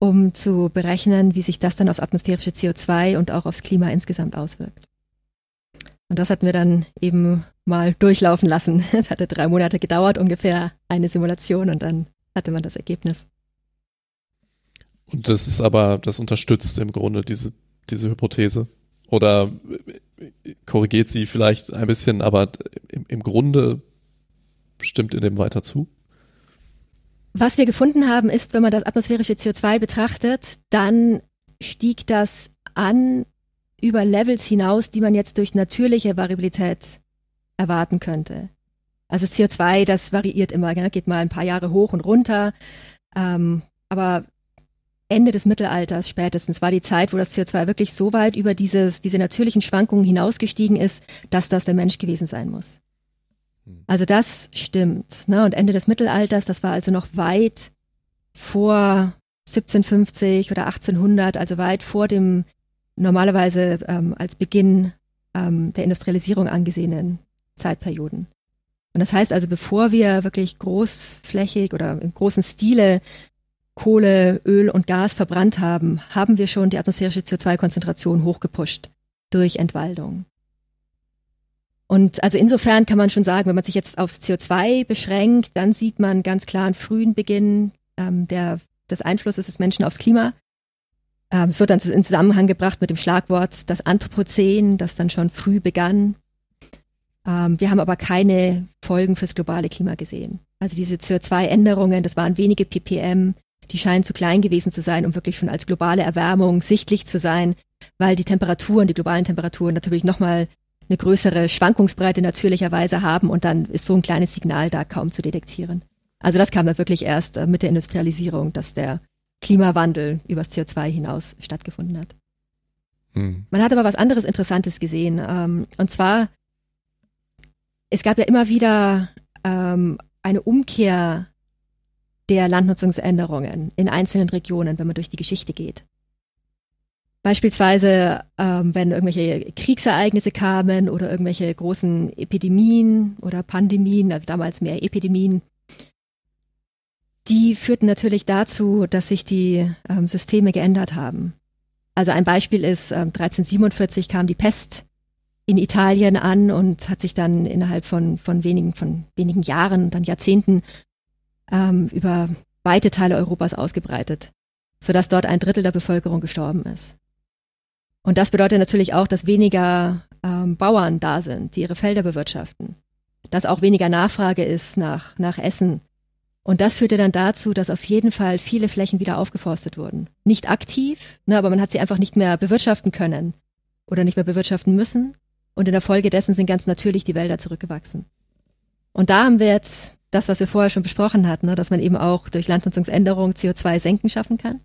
um zu berechnen, wie sich das dann aufs atmosphärische CO2 und auch aufs Klima insgesamt auswirkt. Und das hatten wir dann eben mal durchlaufen lassen. Es hatte drei Monate gedauert, ungefähr eine Simulation und dann hatte man das Ergebnis. Und das ist aber, das unterstützt im Grunde diese, diese Hypothese. Oder korrigiert sie vielleicht ein bisschen, aber im, im Grunde stimmt in dem weiter zu? Was wir gefunden haben, ist, wenn man das atmosphärische CO2 betrachtet, dann stieg das an über Levels hinaus, die man jetzt durch natürliche Variabilität erwarten könnte. Also CO2, das variiert immer, geht mal ein paar Jahre hoch und runter. Ähm, aber Ende des Mittelalters spätestens war die Zeit, wo das CO2 wirklich so weit über dieses, diese natürlichen Schwankungen hinausgestiegen ist, dass das der Mensch gewesen sein muss. Hm. Also das stimmt. Ne? Und Ende des Mittelalters, das war also noch weit vor 1750 oder 1800, also weit vor dem normalerweise ähm, als Beginn ähm, der Industrialisierung angesehenen Zeitperioden. Und das heißt also, bevor wir wirklich großflächig oder im großen Stile Kohle, Öl und Gas verbrannt haben, haben wir schon die atmosphärische CO2-Konzentration hochgepusht durch Entwaldung. Und also insofern kann man schon sagen, wenn man sich jetzt aufs CO2 beschränkt, dann sieht man ganz klar einen frühen Beginn ähm, der, des Einflusses des Menschen aufs Klima. Ähm, es wird dann in Zusammenhang gebracht mit dem Schlagwort das Anthropozän, das dann schon früh begann. Ähm, wir haben aber keine Folgen fürs globale Klima gesehen. Also diese CO2-Änderungen, das waren wenige ppm, die scheinen zu klein gewesen zu sein, um wirklich schon als globale Erwärmung sichtlich zu sein, weil die Temperaturen, die globalen Temperaturen natürlich nochmal eine größere Schwankungsbreite natürlicherweise haben und dann ist so ein kleines Signal da kaum zu detektieren. Also das kam dann wirklich erst äh, mit der Industrialisierung, dass der Klimawandel übers CO2 hinaus stattgefunden hat. Hm. Man hat aber was anderes Interessantes gesehen. Ähm, und zwar, es gab ja immer wieder ähm, eine Umkehr der Landnutzungsänderungen in einzelnen Regionen, wenn man durch die Geschichte geht. Beispielsweise, ähm, wenn irgendwelche Kriegsereignisse kamen oder irgendwelche großen Epidemien oder Pandemien, also damals mehr Epidemien, die führten natürlich dazu, dass sich die ähm, Systeme geändert haben. Also ein Beispiel ist, ähm, 1347 kam die Pest in Italien an und hat sich dann innerhalb von, von wenigen, von wenigen Jahren, dann Jahrzehnten ähm, über weite Teile Europas ausgebreitet, sodass dort ein Drittel der Bevölkerung gestorben ist. Und das bedeutet natürlich auch, dass weniger ähm, Bauern da sind, die ihre Felder bewirtschaften, dass auch weniger Nachfrage ist nach, nach Essen. Und das führte dann dazu, dass auf jeden Fall viele Flächen wieder aufgeforstet wurden. Nicht aktiv, ne, aber man hat sie einfach nicht mehr bewirtschaften können oder nicht mehr bewirtschaften müssen. Und in der Folge dessen sind ganz natürlich die Wälder zurückgewachsen. Und da haben wir jetzt das, was wir vorher schon besprochen hatten, ne, dass man eben auch durch Landnutzungsänderung CO2 senken schaffen kann.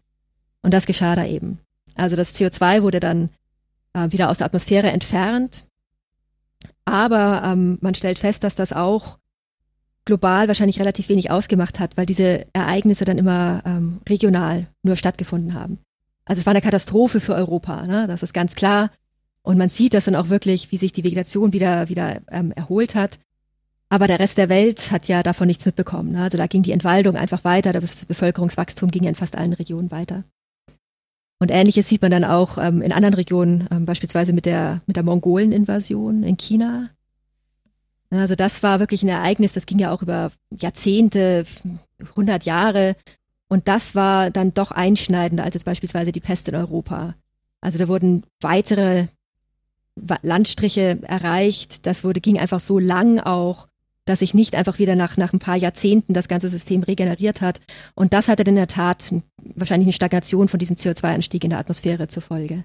Und das geschah da eben. Also das CO2 wurde dann äh, wieder aus der Atmosphäre entfernt. Aber ähm, man stellt fest, dass das auch global wahrscheinlich relativ wenig ausgemacht hat, weil diese Ereignisse dann immer ähm, regional nur stattgefunden haben. Also es war eine Katastrophe für Europa, ne? das ist ganz klar. Und man sieht das dann auch wirklich, wie sich die Vegetation wieder, wieder ähm, erholt hat. Aber der Rest der Welt hat ja davon nichts mitbekommen. Ne? Also da ging die Entwaldung einfach weiter, das Bevölkerungswachstum ging in fast allen Regionen weiter. Und ähnliches sieht man dann auch ähm, in anderen Regionen, ähm, beispielsweise mit der, mit der Mongolen-Invasion in China. Also das war wirklich ein Ereignis, das ging ja auch über Jahrzehnte, 100 Jahre. Und das war dann doch einschneidender als jetzt beispielsweise die Pest in Europa. Also da wurden weitere Landstriche erreicht. Das wurde, ging einfach so lang auch, dass sich nicht einfach wieder nach, nach ein paar Jahrzehnten das ganze System regeneriert hat. Und das hatte in der Tat wahrscheinlich eine Stagnation von diesem CO2-Anstieg in der Atmosphäre zur Folge.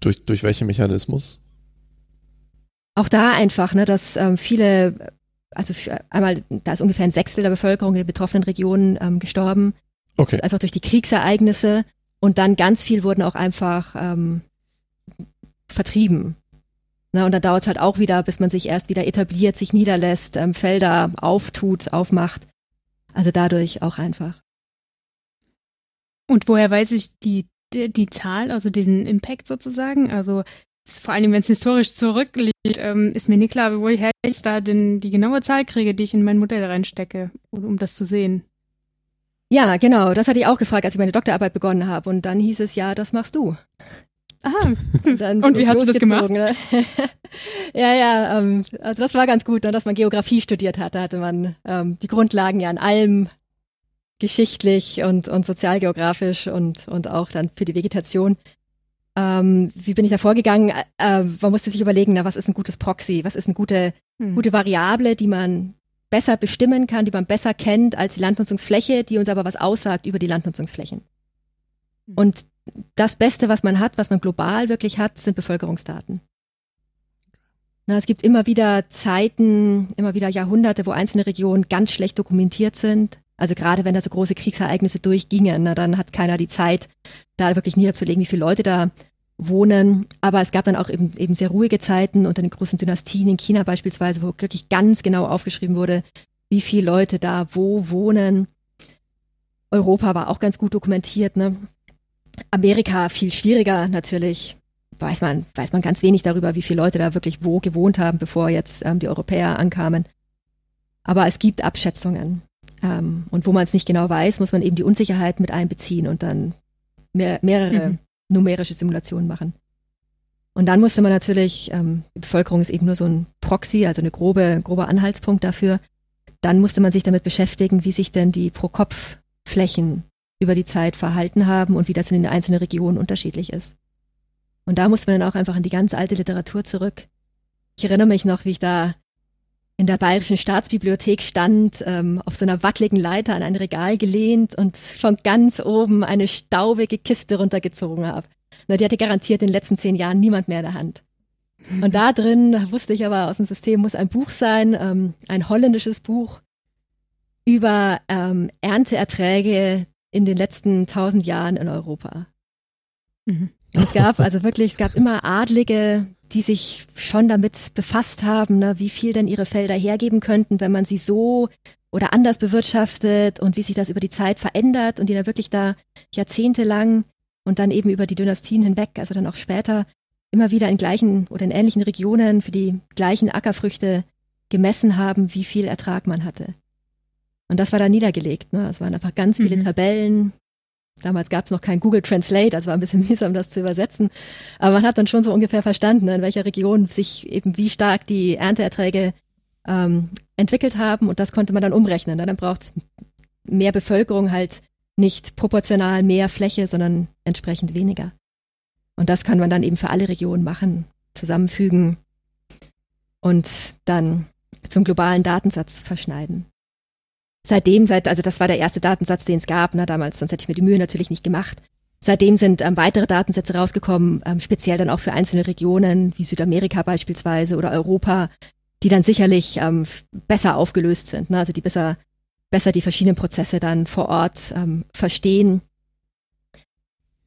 Durch, durch welchen Mechanismus? Auch da einfach, ne, dass ähm, viele, also einmal, da ist ungefähr ein Sechstel der Bevölkerung in den betroffenen Regionen ähm, gestorben. Okay. Einfach durch die Kriegsereignisse. Und dann ganz viel wurden auch einfach ähm, vertrieben. Na, und dann dauert es halt auch wieder, bis man sich erst wieder etabliert, sich niederlässt, ähm, Felder auftut, aufmacht. Also dadurch auch einfach. Und woher weiß ich die, die, die Zahl, also diesen Impact sozusagen? Also vor allem, wenn es historisch zurückliegt, ähm, ist mir nicht klar, woher ich da denn die genaue Zahl kriege, die ich in mein Modell reinstecke, um das zu sehen. Ja, genau. Das hatte ich auch gefragt, als ich meine Doktorarbeit begonnen habe. Und dann hieß es ja, das machst du. Aha. und wie hast du das gemacht? Ne? ja, ja, ähm, also das war ganz gut, ne, dass man Geografie studiert hat. Da hatte man ähm, die Grundlagen ja an allem geschichtlich und, und sozialgeografisch und, und auch dann für die Vegetation. Ähm, wie bin ich da vorgegangen? Äh, man musste sich überlegen, na, was ist ein gutes Proxy? Was ist eine gute, hm. gute Variable, die man besser bestimmen kann, die man besser kennt als die Landnutzungsfläche, die uns aber was aussagt über die Landnutzungsflächen. Hm. Und das Beste, was man hat, was man global wirklich hat, sind Bevölkerungsdaten. Na, es gibt immer wieder Zeiten, immer wieder Jahrhunderte, wo einzelne Regionen ganz schlecht dokumentiert sind. Also gerade wenn da so große Kriegsereignisse durchgingen, na, dann hat keiner die Zeit, da wirklich niederzulegen, wie viele Leute da wohnen. Aber es gab dann auch eben, eben sehr ruhige Zeiten unter den großen Dynastien in China beispielsweise, wo wirklich ganz genau aufgeschrieben wurde, wie viele Leute da wo wohnen. Europa war auch ganz gut dokumentiert. Ne? Amerika viel schwieriger natürlich. Weiß man, weiß man ganz wenig darüber, wie viele Leute da wirklich wo gewohnt haben, bevor jetzt ähm, die Europäer ankamen. Aber es gibt Abschätzungen. Ähm, und wo man es nicht genau weiß, muss man eben die Unsicherheit mit einbeziehen und dann mehr, mehrere mhm. numerische Simulationen machen. Und dann musste man natürlich, ähm, die Bevölkerung ist eben nur so ein Proxy, also eine grobe, grober Anhaltspunkt dafür. Dann musste man sich damit beschäftigen, wie sich denn die Pro-Kopf-Flächen über die Zeit verhalten haben und wie das in den einzelnen Regionen unterschiedlich ist. Und da muss man dann auch einfach in die ganz alte Literatur zurück. Ich erinnere mich noch, wie ich da in der Bayerischen Staatsbibliothek stand, ähm, auf so einer wackeligen Leiter an ein Regal gelehnt und von ganz oben eine staubige Kiste runtergezogen habe. Na, die hatte garantiert in den letzten zehn Jahren niemand mehr in der Hand. Und da drin wusste ich aber aus dem System muss ein Buch sein, ähm, ein holländisches Buch über ähm, Ernteerträge in den letzten tausend Jahren in Europa. Mhm. es gab also wirklich, es gab immer Adlige, die sich schon damit befasst haben, ne, wie viel denn ihre Felder hergeben könnten, wenn man sie so oder anders bewirtschaftet und wie sich das über die Zeit verändert und die da wirklich da jahrzehntelang und dann eben über die Dynastien hinweg, also dann auch später, immer wieder in gleichen oder in ähnlichen Regionen für die gleichen Ackerfrüchte gemessen haben, wie viel Ertrag man hatte. Und das war da niedergelegt. Ne? Es waren einfach ganz viele mhm. Tabellen. Damals gab es noch kein Google Translate, also war ein bisschen mühsam, das zu übersetzen. Aber man hat dann schon so ungefähr verstanden, in welcher Region sich eben wie stark die Ernteerträge ähm, entwickelt haben. Und das konnte man dann umrechnen. Ne? Dann braucht mehr Bevölkerung halt nicht proportional mehr Fläche, sondern entsprechend weniger. Und das kann man dann eben für alle Regionen machen, zusammenfügen und dann zum globalen Datensatz verschneiden seitdem, seit, also das war der erste Datensatz, den es gab, ne, damals, sonst hätte ich mir die Mühe natürlich nicht gemacht. Seitdem sind ähm, weitere Datensätze rausgekommen, ähm, speziell dann auch für einzelne Regionen, wie Südamerika beispielsweise oder Europa, die dann sicherlich ähm, besser aufgelöst sind, ne, also die besser, besser die verschiedenen Prozesse dann vor Ort ähm, verstehen.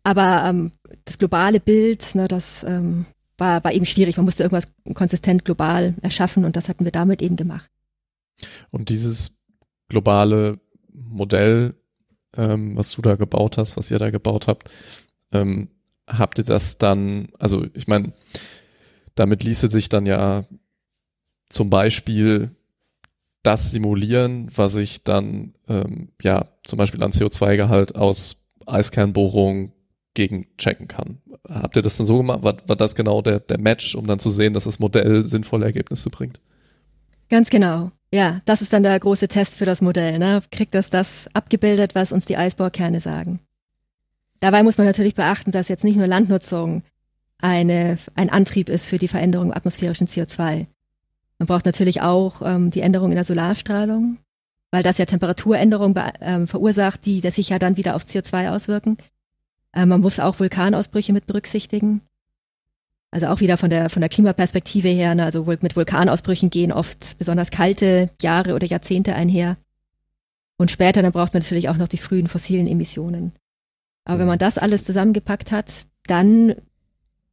Aber ähm, das globale Bild, ne, das ähm, war, war eben schwierig. Man musste irgendwas konsistent global erschaffen und das hatten wir damit eben gemacht. Und dieses globale Modell, ähm, was du da gebaut hast, was ihr da gebaut habt, ähm, habt ihr das dann, also ich meine, damit ließe sich dann ja zum Beispiel das simulieren, was ich dann ähm, ja zum Beispiel an CO2-Gehalt aus Eiskernbohrungen gegen checken kann. Habt ihr das dann so gemacht? War, war das genau der, der Match, um dann zu sehen, dass das Modell sinnvolle Ergebnisse bringt? Ganz genau. Ja, das ist dann der große Test für das Modell. Ne? Kriegt das das abgebildet, was uns die Eisbohrkerne sagen? Dabei muss man natürlich beachten, dass jetzt nicht nur Landnutzung eine, ein Antrieb ist für die Veränderung atmosphärischen CO2. Man braucht natürlich auch ähm, die Änderung in der Solarstrahlung, weil das ja Temperaturänderungen ähm, verursacht, die das sich ja dann wieder aufs CO2 auswirken. Äh, man muss auch Vulkanausbrüche mit berücksichtigen. Also auch wieder von der, von der Klimaperspektive her, ne, also mit Vulkanausbrüchen gehen oft besonders kalte Jahre oder Jahrzehnte einher. Und später, dann braucht man natürlich auch noch die frühen fossilen Emissionen. Aber wenn man das alles zusammengepackt hat, dann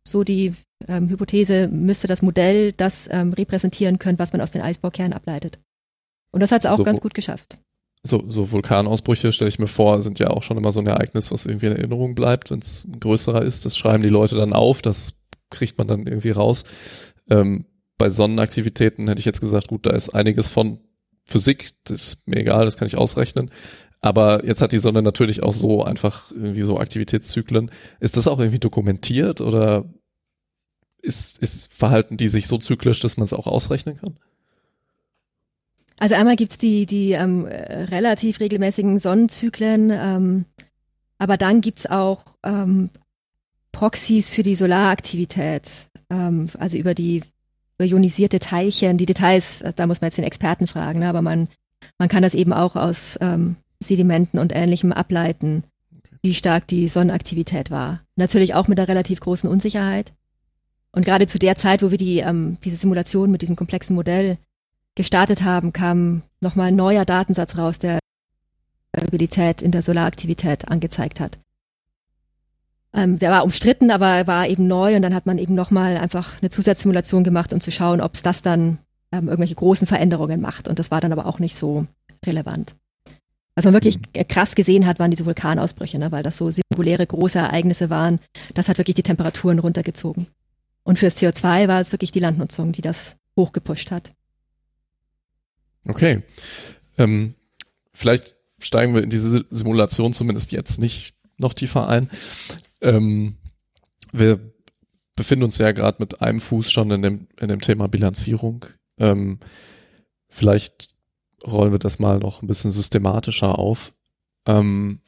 so die ähm, Hypothese, müsste das Modell das ähm, repräsentieren können, was man aus den Eisbaukernen ableitet. Und das hat es auch so, ganz gut geschafft. So, so Vulkanausbrüche, stelle ich mir vor, sind ja auch schon immer so ein Ereignis, was irgendwie in Erinnerung bleibt, wenn es größerer ist. Das schreiben die Leute dann auf, das kriegt man dann irgendwie raus. Ähm, bei Sonnenaktivitäten hätte ich jetzt gesagt, gut, da ist einiges von Physik, das ist mir egal, das kann ich ausrechnen. Aber jetzt hat die Sonne natürlich auch so einfach irgendwie so Aktivitätszyklen. Ist das auch irgendwie dokumentiert oder ist, ist verhalten die sich so zyklisch, dass man es auch ausrechnen kann? Also einmal gibt's die, die ähm, relativ regelmäßigen Sonnenzyklen, ähm, aber dann gibt's auch ähm, Proxys für die Solaraktivität, ähm, also über die über ionisierte Teilchen. Die Details, da muss man jetzt den Experten fragen, ne? aber man, man kann das eben auch aus ähm, Sedimenten und Ähnlichem ableiten, wie stark die Sonnenaktivität war. Natürlich auch mit einer relativ großen Unsicherheit. Und gerade zu der Zeit, wo wir die, ähm, diese Simulation mit diesem komplexen Modell gestartet haben, kam nochmal ein neuer Datensatz raus, der Variabilität in der Solaraktivität angezeigt hat. Ähm, der war umstritten, aber war eben neu und dann hat man eben nochmal einfach eine Zusatzsimulation gemacht, um zu schauen, ob es das dann ähm, irgendwelche großen Veränderungen macht. Und das war dann aber auch nicht so relevant. Was man wirklich mhm. krass gesehen hat, waren diese Vulkanausbrüche, ne, weil das so singuläre große Ereignisse waren. Das hat wirklich die Temperaturen runtergezogen. Und fürs CO2 war es wirklich die Landnutzung, die das hochgepusht hat. Okay. Ähm, vielleicht steigen wir in diese Simulation zumindest jetzt nicht noch tiefer ein. Ähm, wir befinden uns ja gerade mit einem Fuß schon in dem, in dem Thema Bilanzierung. Ähm, vielleicht rollen wir das mal noch ein bisschen systematischer auf. Ähm,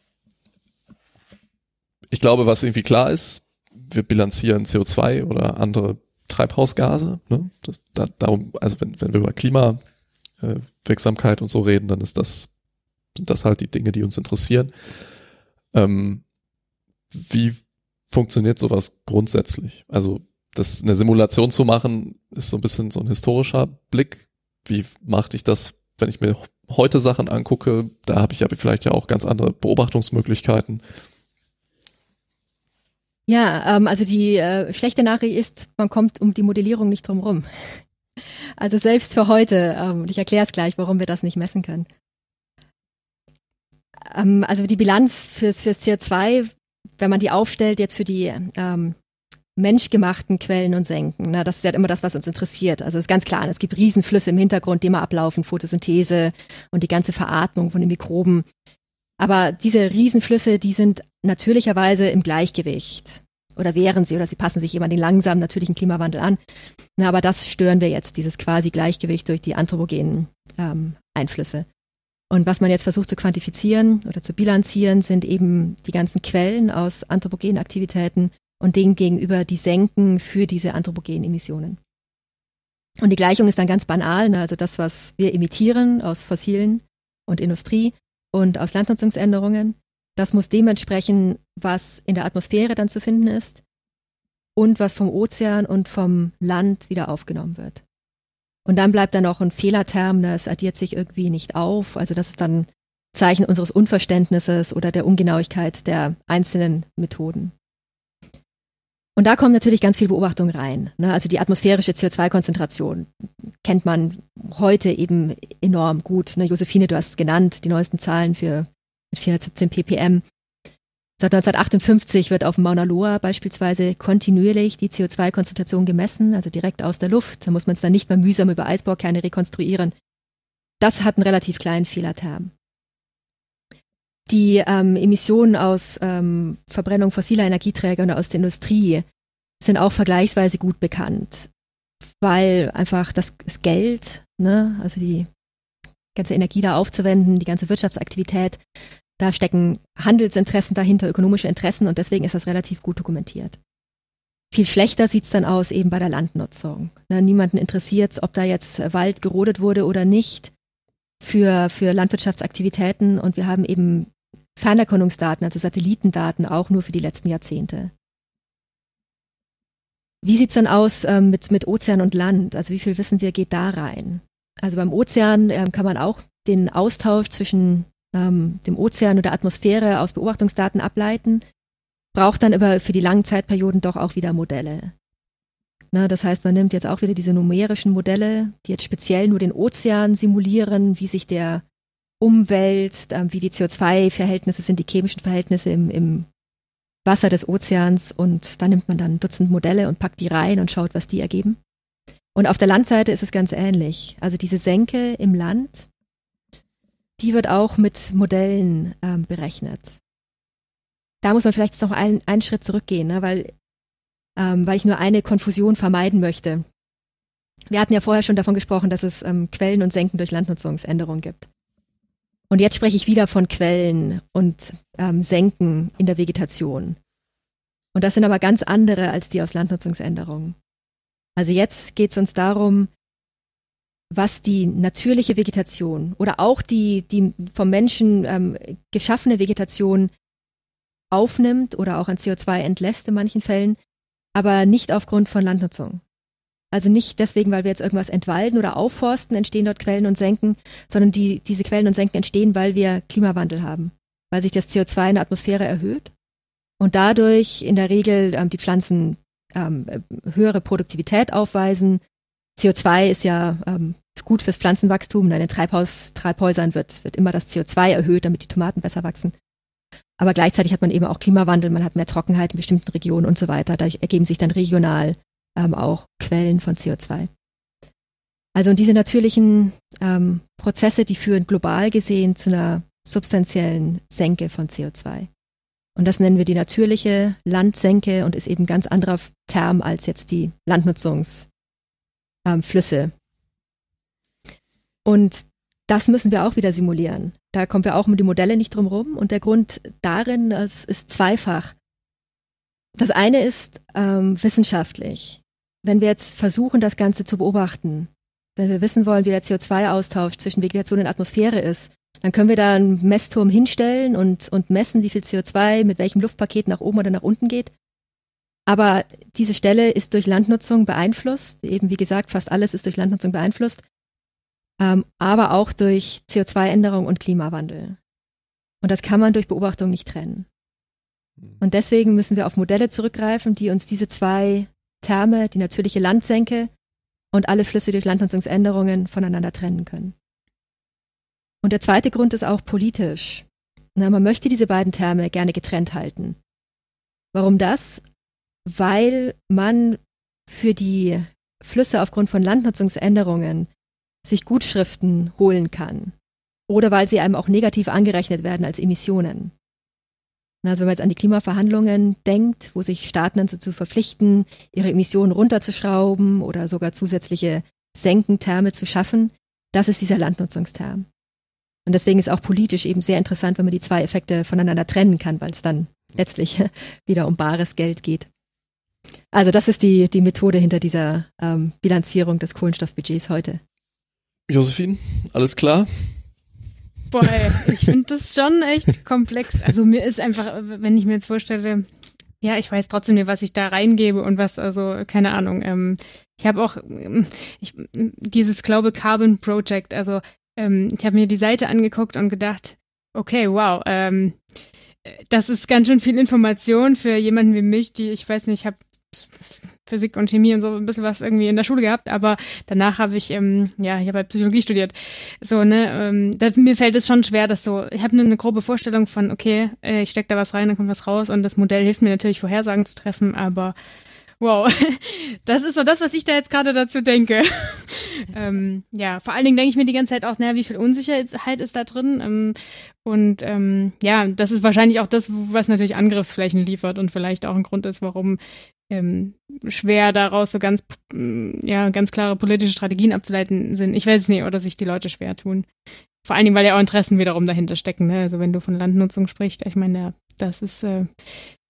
ich glaube, was irgendwie klar ist, wir bilanzieren CO2 oder andere Treibhausgase. Ne? Das, da, darum, also wenn, wenn wir über Klimawirksamkeit und so reden, dann ist das, sind das halt die Dinge, die uns interessieren. Ähm, wie funktioniert sowas grundsätzlich? Also das eine Simulation zu machen, ist so ein bisschen so ein historischer Blick. Wie machte ich das, wenn ich mir heute Sachen angucke? Da habe ich ja vielleicht ja auch ganz andere Beobachtungsmöglichkeiten. Ja, ähm, also die äh, schlechte Nachricht ist, man kommt um die Modellierung nicht drum rum. Also selbst für heute, ähm, ich erkläre es gleich, warum wir das nicht messen können. Ähm, also die Bilanz fürs, fürs CO2, wenn man die aufstellt jetzt für die ähm, menschgemachten Quellen und Senken, na, das ist ja immer das, was uns interessiert. Also ist ganz klar, es gibt Riesenflüsse im Hintergrund, die immer ablaufen, Photosynthese und die ganze Veratmung von den Mikroben. Aber diese Riesenflüsse, die sind natürlicherweise im Gleichgewicht. Oder wären sie, oder sie passen sich immer den langsamen natürlichen Klimawandel an. Na, aber das stören wir jetzt, dieses quasi Gleichgewicht durch die anthropogenen ähm, Einflüsse. Und was man jetzt versucht zu quantifizieren oder zu bilanzieren, sind eben die ganzen Quellen aus anthropogenen Aktivitäten und denen gegenüber die Senken für diese anthropogenen Emissionen. Und die Gleichung ist dann ganz banal, ne? also das, was wir emittieren aus Fossilen und Industrie, und aus Landnutzungsänderungen. Das muss dementsprechend, was in der Atmosphäre dann zu finden ist und was vom Ozean und vom Land wieder aufgenommen wird. Und dann bleibt da noch ein Fehlerterm, das addiert sich irgendwie nicht auf. Also das ist dann Zeichen unseres Unverständnisses oder der Ungenauigkeit der einzelnen Methoden. Und da kommen natürlich ganz viele Beobachtungen rein. Ne? Also die atmosphärische CO2-Konzentration kennt man heute eben enorm gut. Ne? Josephine, du hast es genannt, die neuesten Zahlen für 417 ppm. Seit 1958 wird auf Mauna Loa beispielsweise kontinuierlich die CO2-Konzentration gemessen, also direkt aus der Luft. Da muss man es dann nicht mehr mühsam über Eisbaukerne rekonstruieren. Das hat einen relativ kleinen Fehlerterm. Die ähm, Emissionen aus ähm, Verbrennung fossiler Energieträger und aus der Industrie sind auch vergleichsweise gut bekannt, weil einfach das, das Geld, ne, also die ganze Energie da aufzuwenden, die ganze Wirtschaftsaktivität, da stecken Handelsinteressen dahinter, ökonomische Interessen und deswegen ist das relativ gut dokumentiert. Viel schlechter sieht's dann aus eben bei der Landnutzung. Ne, niemanden interessiert, ob da jetzt Wald gerodet wurde oder nicht für, für Landwirtschaftsaktivitäten und wir haben eben Fernerkundungsdaten, also Satellitendaten, auch nur für die letzten Jahrzehnte. Wie sieht's dann aus ähm, mit, mit Ozean und Land? Also wie viel wissen wir geht da rein? Also beim Ozean ähm, kann man auch den Austausch zwischen ähm, dem Ozean und der Atmosphäre aus Beobachtungsdaten ableiten, braucht dann aber für die langen Zeitperioden doch auch wieder Modelle. Na, das heißt, man nimmt jetzt auch wieder diese numerischen Modelle, die jetzt speziell nur den Ozean simulieren, wie sich der Umwelt, äh, wie die CO2-Verhältnisse sind, die chemischen Verhältnisse im, im Wasser des Ozeans und da nimmt man dann ein Dutzend Modelle und packt die rein und schaut, was die ergeben. Und auf der Landseite ist es ganz ähnlich. Also diese Senke im Land, die wird auch mit Modellen ähm, berechnet. Da muss man vielleicht noch einen, einen Schritt zurückgehen, ne, weil, ähm, weil ich nur eine Konfusion vermeiden möchte. Wir hatten ja vorher schon davon gesprochen, dass es ähm, Quellen und Senken durch Landnutzungsänderungen gibt. Und jetzt spreche ich wieder von Quellen und ähm, Senken in der Vegetation. Und das sind aber ganz andere als die aus Landnutzungsänderungen. Also jetzt geht es uns darum, was die natürliche Vegetation oder auch die, die vom Menschen ähm, geschaffene Vegetation aufnimmt oder auch an CO2 entlässt in manchen Fällen aber nicht aufgrund von Landnutzung. Also nicht deswegen, weil wir jetzt irgendwas entwalden oder aufforsten, entstehen dort Quellen und Senken, sondern die, diese Quellen und Senken entstehen, weil wir Klimawandel haben, weil sich das CO2 in der Atmosphäre erhöht und dadurch in der Regel ähm, die Pflanzen ähm, höhere Produktivität aufweisen. CO2 ist ja ähm, gut fürs Pflanzenwachstum. In den Treibhaus, Treibhäusern wird, wird immer das CO2 erhöht, damit die Tomaten besser wachsen. Aber gleichzeitig hat man eben auch Klimawandel, man hat mehr Trockenheit in bestimmten Regionen und so weiter. Dadurch ergeben sich dann regional ähm, auch Quellen von CO2. Also und diese natürlichen ähm, Prozesse, die führen global gesehen zu einer substanziellen Senke von CO2. Und das nennen wir die natürliche Landsenke und ist eben ein ganz anderer Term als jetzt die Landnutzungsflüsse. Ähm, und das müssen wir auch wieder simulieren. Da kommen wir auch um die Modelle nicht drum rum. Und der Grund darin es ist zweifach. Das eine ist ähm, wissenschaftlich wenn wir jetzt versuchen, das Ganze zu beobachten, wenn wir wissen wollen, wie der CO2-Austausch zwischen Vegetation und Atmosphäre ist, dann können wir da einen Messturm hinstellen und, und messen, wie viel CO2 mit welchem Luftpaket nach oben oder nach unten geht. Aber diese Stelle ist durch Landnutzung beeinflusst. Eben wie gesagt, fast alles ist durch Landnutzung beeinflusst. Ähm, aber auch durch CO2-Änderung und Klimawandel. Und das kann man durch Beobachtung nicht trennen. Hm. Und deswegen müssen wir auf Modelle zurückgreifen, die uns diese zwei Therme, die natürliche Landsenke und alle Flüsse durch Landnutzungsänderungen voneinander trennen können. Und der zweite Grund ist auch politisch. Na, man möchte diese beiden Therme gerne getrennt halten. Warum das? Weil man für die Flüsse aufgrund von Landnutzungsänderungen sich Gutschriften holen kann. Oder weil sie einem auch negativ angerechnet werden als Emissionen. Also wenn man jetzt an die Klimaverhandlungen denkt, wo sich Staaten dazu verpflichten, ihre Emissionen runterzuschrauben oder sogar zusätzliche Senkentherme zu schaffen, das ist dieser Landnutzungsterm. Und deswegen ist auch politisch eben sehr interessant, wenn man die zwei Effekte voneinander trennen kann, weil es dann letztlich wieder um bares Geld geht. Also das ist die, die Methode hinter dieser ähm, Bilanzierung des Kohlenstoffbudgets heute. Josephine, alles klar? Boah, ich finde das schon echt komplex. Also mir ist einfach, wenn ich mir jetzt vorstelle, ja, ich weiß trotzdem nicht, was ich da reingebe und was, also keine Ahnung. Ähm, ich habe auch ähm, ich, dieses Glaube Carbon Project, also ähm, ich habe mir die Seite angeguckt und gedacht, okay, wow, ähm, das ist ganz schön viel Information für jemanden wie mich, die, ich weiß nicht, ich habe Physik und Chemie und so ein bisschen was irgendwie in der Schule gehabt, aber danach habe ich, ähm, ja, ich habe halt Psychologie studiert. So, ne, ähm, da, mir fällt es schon schwer, dass so, ich habe eine grobe Vorstellung von, okay, äh, ich stecke da was rein, dann kommt was raus und das Modell hilft mir natürlich, Vorhersagen zu treffen, aber wow, das ist so das, was ich da jetzt gerade dazu denke. ähm, ja, vor allen Dingen denke ich mir die ganze Zeit auch, naja, wie viel Unsicherheit ist da drin? Ähm, und ähm, ja, das ist wahrscheinlich auch das, was natürlich Angriffsflächen liefert und vielleicht auch ein Grund ist, warum ähm, schwer daraus so ganz, mm, ja, ganz klare politische Strategien abzuleiten sind. Ich weiß es nicht, oder sich die Leute schwer tun. Vor allen Dingen, weil ja auch Interessen wiederum dahinter stecken. Ne? Also wenn du von Landnutzung sprichst, ich meine, ja, das ist, äh,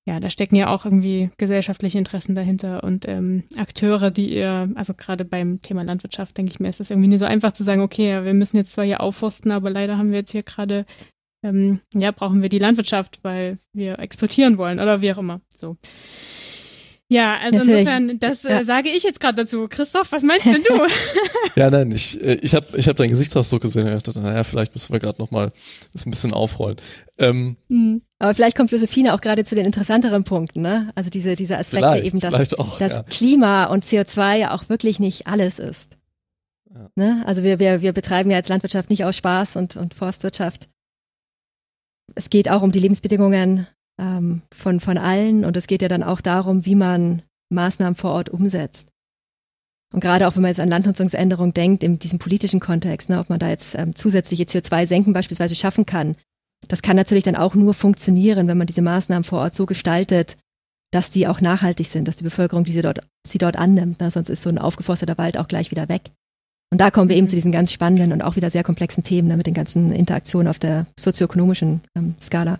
ja, da stecken ja auch irgendwie gesellschaftliche Interessen dahinter und ähm, Akteure, die ihr, also gerade beim Thema Landwirtschaft, denke ich mir, ist das irgendwie nicht so einfach zu sagen, okay, wir müssen jetzt zwar hier aufforsten, aber leider haben wir jetzt hier gerade, ähm, ja, brauchen wir die Landwirtschaft, weil wir exportieren wollen oder wie auch immer. So. Ja, also Natürlich. insofern, das äh, sage ich jetzt gerade dazu. Christoph, was meinst denn du? ja, nein, ich, äh, ich habe ich hab deinen Gesichtsausdruck gesehen und dachte, naja, vielleicht müssen wir gerade nochmal das ein bisschen aufrollen. Ähm, hm. Aber vielleicht kommt Josephine auch gerade zu den interessanteren Punkten, ne? Also diese, diese Aspekte eben, dass, auch, dass ja. Klima und CO2 ja auch wirklich nicht alles ist. Ja. Ne? Also wir, wir, wir betreiben ja als Landwirtschaft nicht aus Spaß und, und Forstwirtschaft. Es geht auch um die Lebensbedingungen ähm, von, von allen. Und es geht ja dann auch darum, wie man Maßnahmen vor Ort umsetzt. Und gerade auch wenn man jetzt an Landnutzungsänderungen denkt, in diesem politischen Kontext, ne, ob man da jetzt ähm, zusätzliche CO2-Senken beispielsweise schaffen kann, das kann natürlich dann auch nur funktionieren, wenn man diese Maßnahmen vor Ort so gestaltet, dass die auch nachhaltig sind, dass die Bevölkerung diese dort, sie dort annimmt. Ne? Sonst ist so ein aufgeforsteter Wald auch gleich wieder weg. Und da kommen wir eben zu diesen ganz spannenden und auch wieder sehr komplexen Themen ne, mit den ganzen Interaktionen auf der sozioökonomischen ähm, Skala.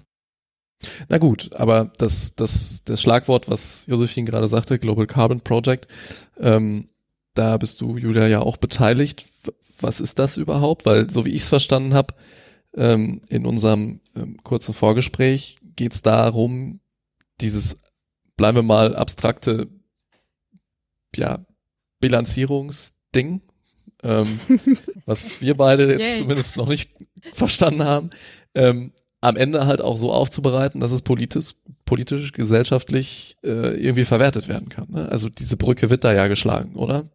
Na gut, aber das, das, das Schlagwort, was Josephine gerade sagte, Global Carbon Project, ähm, da bist du, Julia, ja auch beteiligt. Was ist das überhaupt? Weil, so wie ich es verstanden habe, ähm, in unserem ähm, kurzen Vorgespräch geht es darum, dieses, bleiben wir mal, abstrakte ja, Bilanzierungsding, ähm, was wir beide jetzt zumindest noch nicht verstanden haben, ähm, am Ende halt auch so aufzubereiten, dass es politisch, politisch gesellschaftlich äh, irgendwie verwertet werden kann. Ne? Also diese Brücke wird da ja geschlagen, oder?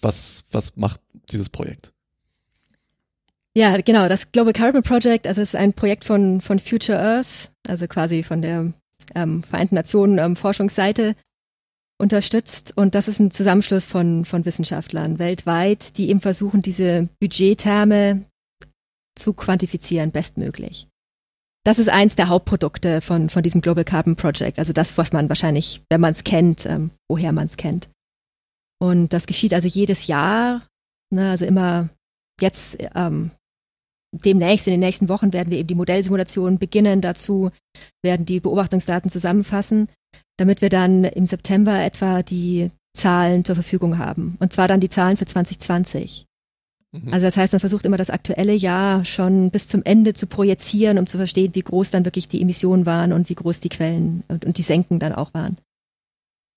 Was, was macht dieses Projekt? Ja, genau. Das Global Carbon Project, also ist ein Projekt von, von Future Earth, also quasi von der ähm, Vereinten Nationen ähm, Forschungsseite unterstützt. Und das ist ein Zusammenschluss von, von Wissenschaftlern weltweit, die eben versuchen, diese Budgetterme zu quantifizieren, bestmöglich. Das ist eins der Hauptprodukte von, von diesem Global Carbon Project. Also das, was man wahrscheinlich, wenn man es kennt, ähm, woher man es kennt. Und das geschieht also jedes Jahr. Ne, also immer jetzt ähm, demnächst, in den nächsten Wochen werden wir eben die Modellsimulation beginnen. Dazu werden die Beobachtungsdaten zusammenfassen, damit wir dann im September etwa die Zahlen zur Verfügung haben. Und zwar dann die Zahlen für 2020. Mhm. Also das heißt, man versucht immer das aktuelle Jahr schon bis zum Ende zu projizieren, um zu verstehen, wie groß dann wirklich die Emissionen waren und wie groß die Quellen und, und die Senken dann auch waren.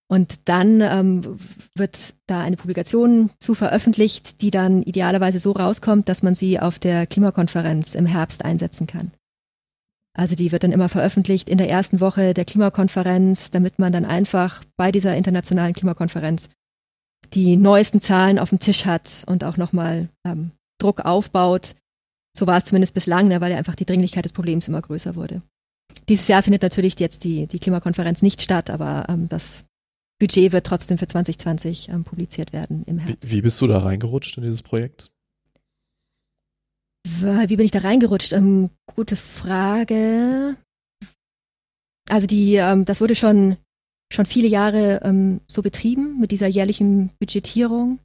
Und dann ähm, wird da eine Publikation zu veröffentlicht, die dann idealerweise so rauskommt, dass man sie auf der Klimakonferenz im Herbst einsetzen kann. Also die wird dann immer veröffentlicht in der ersten Woche der Klimakonferenz, damit man dann einfach bei dieser internationalen Klimakonferenz die neuesten Zahlen auf dem Tisch hat und auch nochmal ähm, Druck aufbaut. So war es zumindest bislang, ne, weil ja einfach die Dringlichkeit des Problems immer größer wurde. Dieses Jahr findet natürlich jetzt die, die Klimakonferenz nicht statt, aber ähm, das Budget wird trotzdem für 2020 ähm, publiziert werden im Herbst. Wie, wie, bist du da reingerutscht in dieses Projekt? Wie bin ich da reingerutscht? Ähm, gute Frage. Also die, ähm, das wurde schon, schon viele Jahre ähm, so betrieben mit dieser jährlichen Budgetierung.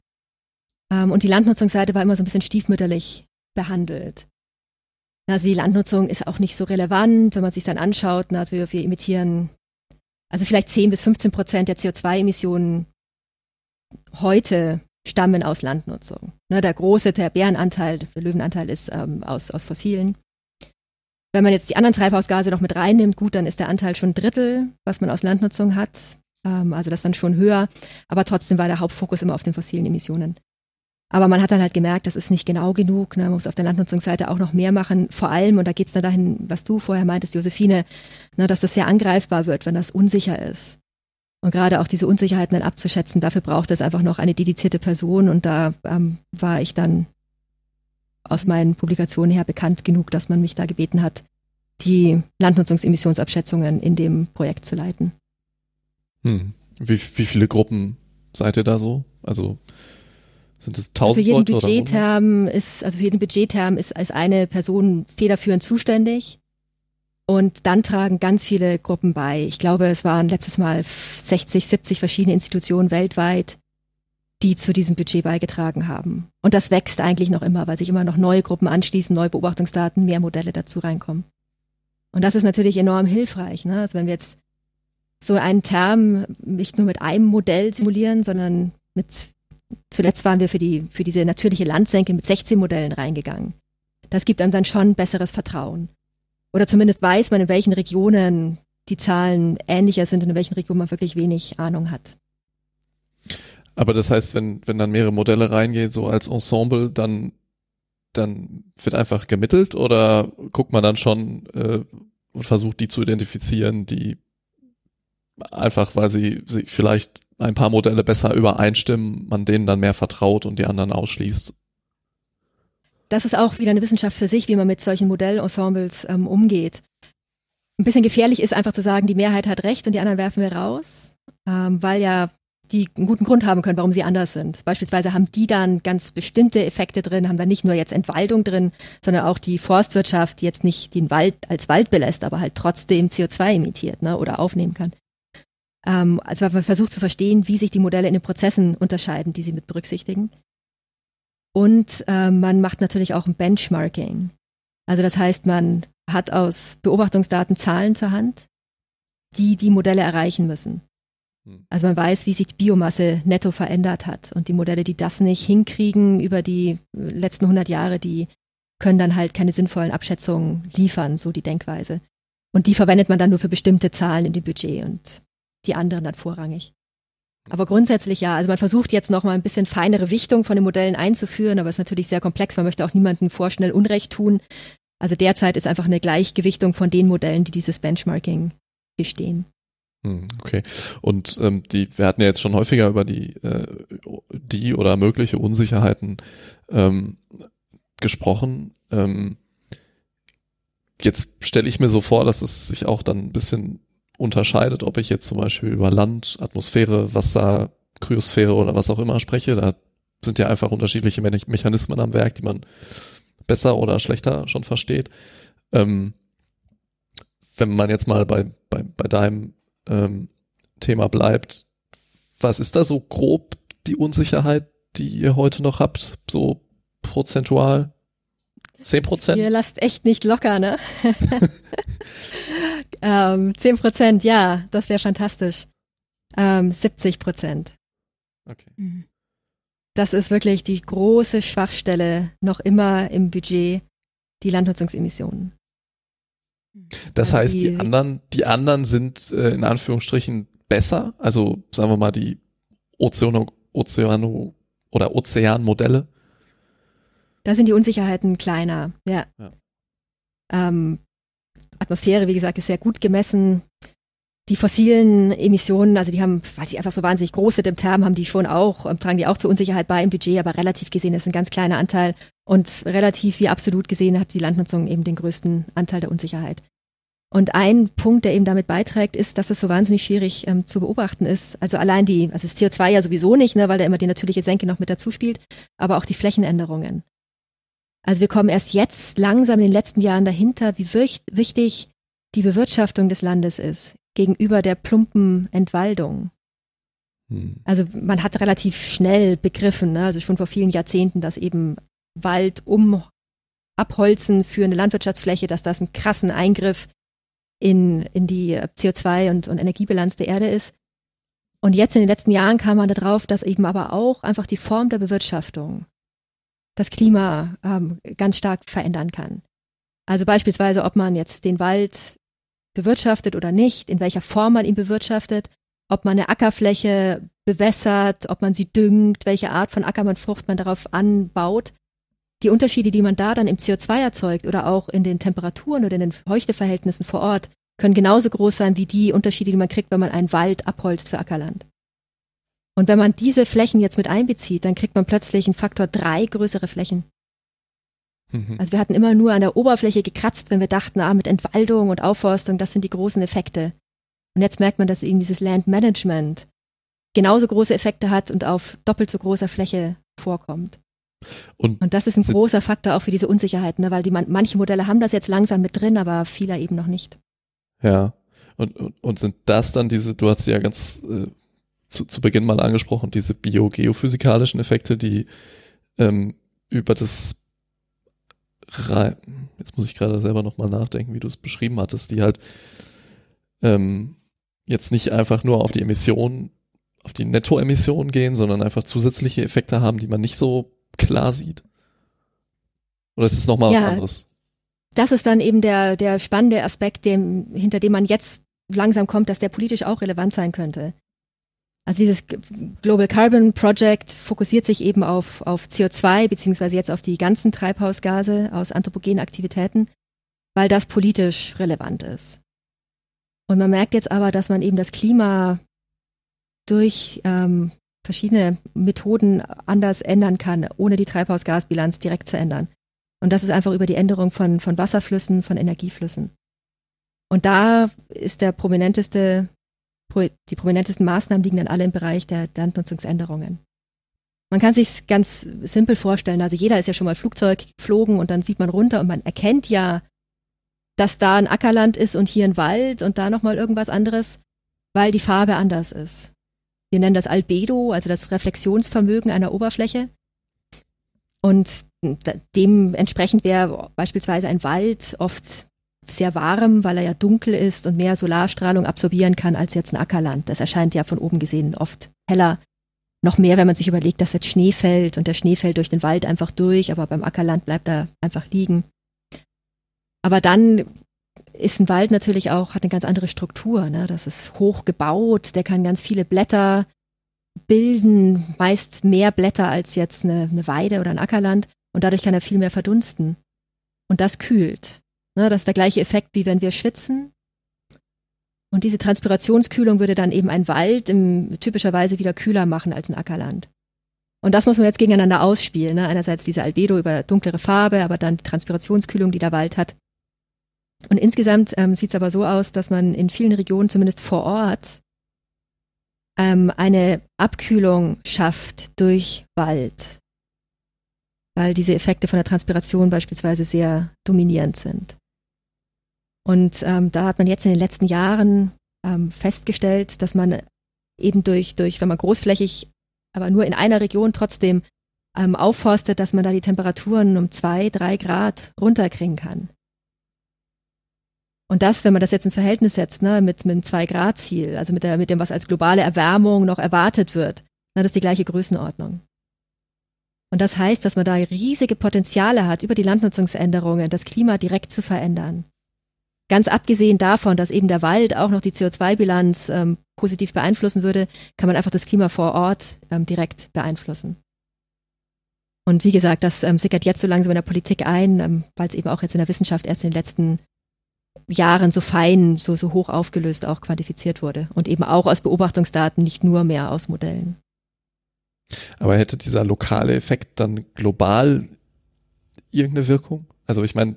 Ähm, und die Landnutzungsseite war immer so ein bisschen stiefmütterlich behandelt. Also die Landnutzung ist auch nicht so relevant, wenn man sich dann anschaut. Also wir, wir emittieren also vielleicht 10 bis 15 Prozent der CO2-Emissionen heute stammen aus Landnutzung. Ne, der große, der Bärenanteil, der Löwenanteil ist ähm, aus, aus fossilen. Wenn man jetzt die anderen Treibhausgase noch mit reinnimmt, gut, dann ist der Anteil schon ein Drittel, was man aus Landnutzung hat. Ähm, also das dann schon höher. Aber trotzdem war der Hauptfokus immer auf den fossilen Emissionen. Aber man hat dann halt gemerkt, das ist nicht genau genug. Ne? Man muss auf der Landnutzungsseite auch noch mehr machen. Vor allem, und da geht es dann dahin, was du vorher meintest, Josephine, ne, dass das sehr angreifbar wird, wenn das unsicher ist. Und gerade auch diese Unsicherheiten dann abzuschätzen, dafür braucht es einfach noch eine dedizierte Person. Und da ähm, war ich dann aus meinen Publikationen her bekannt genug, dass man mich da gebeten hat, die Landnutzungsemissionsabschätzungen in dem Projekt zu leiten. Hm. Wie, wie viele Gruppen seid ihr da so? Also sind es tausend Für jeden Budgetterm ist, also für jeden Budgetterm ist als eine Person federführend zuständig. Und dann tragen ganz viele Gruppen bei. Ich glaube, es waren letztes Mal 60, 70 verschiedene Institutionen weltweit, die zu diesem Budget beigetragen haben. Und das wächst eigentlich noch immer, weil sich immer noch neue Gruppen anschließen, neue Beobachtungsdaten, mehr Modelle dazu reinkommen. Und das ist natürlich enorm hilfreich. Ne? Also wenn wir jetzt so einen Term nicht nur mit einem Modell simulieren, sondern mit Zuletzt waren wir für, die, für diese natürliche Landsenke mit 16 Modellen reingegangen. Das gibt einem dann schon besseres Vertrauen. Oder zumindest weiß man, in welchen Regionen die Zahlen ähnlicher sind und in welchen Regionen man wirklich wenig Ahnung hat. Aber das heißt, wenn, wenn dann mehrere Modelle reingehen, so als Ensemble, dann, dann wird einfach gemittelt oder guckt man dann schon äh, und versucht die zu identifizieren, die einfach, weil sie, sie vielleicht ein paar Modelle besser übereinstimmen, man denen dann mehr vertraut und die anderen ausschließt. Das ist auch wieder eine Wissenschaft für sich, wie man mit solchen Modellensembles ähm, umgeht. Ein bisschen gefährlich ist einfach zu sagen, die Mehrheit hat recht und die anderen werfen wir raus, ähm, weil ja die einen guten Grund haben können, warum sie anders sind. Beispielsweise haben die dann ganz bestimmte Effekte drin, haben dann nicht nur jetzt Entwaldung drin, sondern auch die Forstwirtschaft, die jetzt nicht den Wald als Wald belässt, aber halt trotzdem CO2 emittiert ne, oder aufnehmen kann. Ähm, also man versucht zu verstehen, wie sich die Modelle in den Prozessen unterscheiden, die sie mit berücksichtigen. Und äh, man macht natürlich auch ein Benchmarking. Also das heißt, man hat aus Beobachtungsdaten Zahlen zur Hand, die die Modelle erreichen müssen. Hm. Also man weiß, wie sich die Biomasse netto verändert hat. Und die Modelle, die das nicht hinkriegen über die letzten 100 Jahre, die können dann halt keine sinnvollen Abschätzungen liefern, so die Denkweise. Und die verwendet man dann nur für bestimmte Zahlen in dem Budget. Und die anderen dann vorrangig. Aber grundsätzlich ja. Also man versucht jetzt noch mal ein bisschen feinere Wichtung von den Modellen einzuführen, aber es ist natürlich sehr komplex. Man möchte auch niemandem vorschnell Unrecht tun. Also derzeit ist einfach eine Gleichgewichtung von den Modellen, die dieses Benchmarking bestehen. Hm, okay. Und ähm, die, wir hatten ja jetzt schon häufiger über die, äh, die oder mögliche Unsicherheiten ähm, gesprochen. Ähm, jetzt stelle ich mir so vor, dass es sich auch dann ein bisschen unterscheidet, ob ich jetzt zum Beispiel über Land, Atmosphäre, Wasser, Kryosphäre oder was auch immer spreche. Da sind ja einfach unterschiedliche Me Mechanismen am Werk, die man besser oder schlechter schon versteht. Ähm, wenn man jetzt mal bei, bei, bei deinem ähm, Thema bleibt, was ist da so grob die Unsicherheit, die ihr heute noch habt, so prozentual? Zehn Prozent? Ihr lasst echt nicht locker, ne? ähm, 10 Prozent, ja, das wäre fantastisch. Ähm, 70 Prozent. Okay. Mhm. Das ist wirklich die große Schwachstelle noch immer im Budget, die Landnutzungsemissionen. Das also heißt, die, die, anderen, die anderen sind äh, in Anführungsstrichen besser. Also sagen wir mal die Ozeano, Ozeano oder Ozeanmodelle. Da sind die Unsicherheiten kleiner, ja. ja. Ähm, Atmosphäre, wie gesagt, ist sehr gut gemessen. Die fossilen Emissionen, also die haben, weil die einfach so wahnsinnig groß sind im Term, haben die schon auch, ähm, tragen die auch zur Unsicherheit bei im Budget, aber relativ gesehen ist ein ganz kleiner Anteil und relativ wie absolut gesehen hat die Landnutzung eben den größten Anteil der Unsicherheit. Und ein Punkt, der eben damit beiträgt, ist, dass es so wahnsinnig schwierig ähm, zu beobachten ist. Also allein die, also das CO2 ja sowieso nicht, ne, weil da immer die natürliche Senke noch mit dazu spielt, aber auch die Flächenänderungen. Also wir kommen erst jetzt langsam in den letzten Jahren dahinter, wie wichtig die Bewirtschaftung des Landes ist gegenüber der plumpen Entwaldung. Hm. Also man hat relativ schnell begriffen, ne, also schon vor vielen Jahrzehnten, dass eben Wald um Abholzen für eine Landwirtschaftsfläche, dass das einen krassen Eingriff in, in die CO2 und, und Energiebilanz der Erde ist. Und jetzt in den letzten Jahren kam man darauf, dass eben aber auch einfach die Form der Bewirtschaftung das Klima ähm, ganz stark verändern kann. Also beispielsweise, ob man jetzt den Wald bewirtschaftet oder nicht, in welcher Form man ihn bewirtschaftet, ob man eine Ackerfläche bewässert, ob man sie düngt, welche Art von Ackermannfrucht man darauf anbaut. Die Unterschiede, die man da dann im CO2 erzeugt oder auch in den Temperaturen oder in den Feuchteverhältnissen vor Ort, können genauso groß sein wie die Unterschiede, die man kriegt, wenn man einen Wald abholzt für Ackerland. Und wenn man diese Flächen jetzt mit einbezieht, dann kriegt man plötzlich einen Faktor drei größere Flächen. Mhm. Also wir hatten immer nur an der Oberfläche gekratzt, wenn wir dachten, ah, mit Entwaldung und Aufforstung, das sind die großen Effekte. Und jetzt merkt man, dass eben dieses Land Management genauso große Effekte hat und auf doppelt so großer Fläche vorkommt. Und, und das ist ein großer Faktor auch für diese Unsicherheit, ne? weil die man, manche Modelle haben das jetzt langsam mit drin, aber viele eben noch nicht. Ja. Und, und, und sind das dann diese, du hast ja ganz äh, zu, zu Beginn mal angesprochen, diese biogeophysikalischen Effekte, die ähm, über das Re jetzt muss ich gerade selber nochmal nachdenken, wie du es beschrieben hattest, die halt ähm, jetzt nicht einfach nur auf die Emissionen, auf die Nettoemissionen gehen, sondern einfach zusätzliche Effekte haben, die man nicht so klar sieht. Oder ist es nochmal ja, was anderes? Das ist dann eben der, der spannende Aspekt, dem, hinter dem man jetzt langsam kommt, dass der politisch auch relevant sein könnte. Also dieses Global Carbon Project fokussiert sich eben auf, auf CO2 beziehungsweise jetzt auf die ganzen Treibhausgase aus anthropogenen Aktivitäten, weil das politisch relevant ist. Und man merkt jetzt aber, dass man eben das Klima durch ähm, verschiedene Methoden anders ändern kann, ohne die Treibhausgasbilanz direkt zu ändern. Und das ist einfach über die Änderung von, von Wasserflüssen, von Energieflüssen. Und da ist der prominenteste die prominentesten Maßnahmen liegen dann alle im Bereich der Landnutzungsänderungen. Man kann sich ganz simpel vorstellen, also jeder ist ja schon mal Flugzeug geflogen und dann sieht man runter und man erkennt ja, dass da ein Ackerland ist und hier ein Wald und da nochmal irgendwas anderes, weil die Farbe anders ist. Wir nennen das Albedo, also das Reflexionsvermögen einer Oberfläche. Und dementsprechend wäre beispielsweise ein Wald oft sehr warm, weil er ja dunkel ist und mehr Solarstrahlung absorbieren kann als jetzt ein Ackerland. Das erscheint ja von oben gesehen oft heller. Noch mehr, wenn man sich überlegt, dass jetzt Schnee fällt und der Schnee fällt durch den Wald einfach durch, aber beim Ackerland bleibt er einfach liegen. Aber dann ist ein Wald natürlich auch, hat eine ganz andere Struktur. Ne? Das ist hoch gebaut, der kann ganz viele Blätter bilden meist mehr Blätter als jetzt eine, eine Weide oder ein Ackerland und dadurch kann er viel mehr verdunsten. Und das kühlt. Ne, das ist der gleiche Effekt, wie wenn wir schwitzen. Und diese Transpirationskühlung würde dann eben ein Wald im, typischerweise wieder kühler machen als ein Ackerland. Und das muss man jetzt gegeneinander ausspielen. Ne? Einerseits diese Albedo über dunklere Farbe, aber dann die Transpirationskühlung, die der Wald hat. Und insgesamt ähm, sieht es aber so aus, dass man in vielen Regionen, zumindest vor Ort, ähm, eine Abkühlung schafft durch Wald, weil diese Effekte von der Transpiration beispielsweise sehr dominierend sind. Und ähm, da hat man jetzt in den letzten Jahren ähm, festgestellt, dass man eben durch, durch, wenn man großflächig, aber nur in einer Region trotzdem ähm, aufforstet, dass man da die Temperaturen um zwei, drei Grad runterkriegen kann. Und das, wenn man das jetzt ins Verhältnis setzt, ne, mit, mit dem Zwei-Grad-Ziel, also mit, der, mit dem, was als globale Erwärmung noch erwartet wird, na, das ist die gleiche Größenordnung. Und das heißt, dass man da riesige Potenziale hat, über die Landnutzungsänderungen das Klima direkt zu verändern. Ganz abgesehen davon, dass eben der Wald auch noch die CO2-Bilanz ähm, positiv beeinflussen würde, kann man einfach das Klima vor Ort ähm, direkt beeinflussen. Und wie gesagt, das ähm, sickert jetzt so langsam in der Politik ein, ähm, weil es eben auch jetzt in der Wissenschaft erst in den letzten Jahren so fein, so, so hoch aufgelöst auch quantifiziert wurde. Und eben auch aus Beobachtungsdaten, nicht nur mehr aus Modellen. Aber hätte dieser lokale Effekt dann global irgendeine Wirkung? Also ich meine,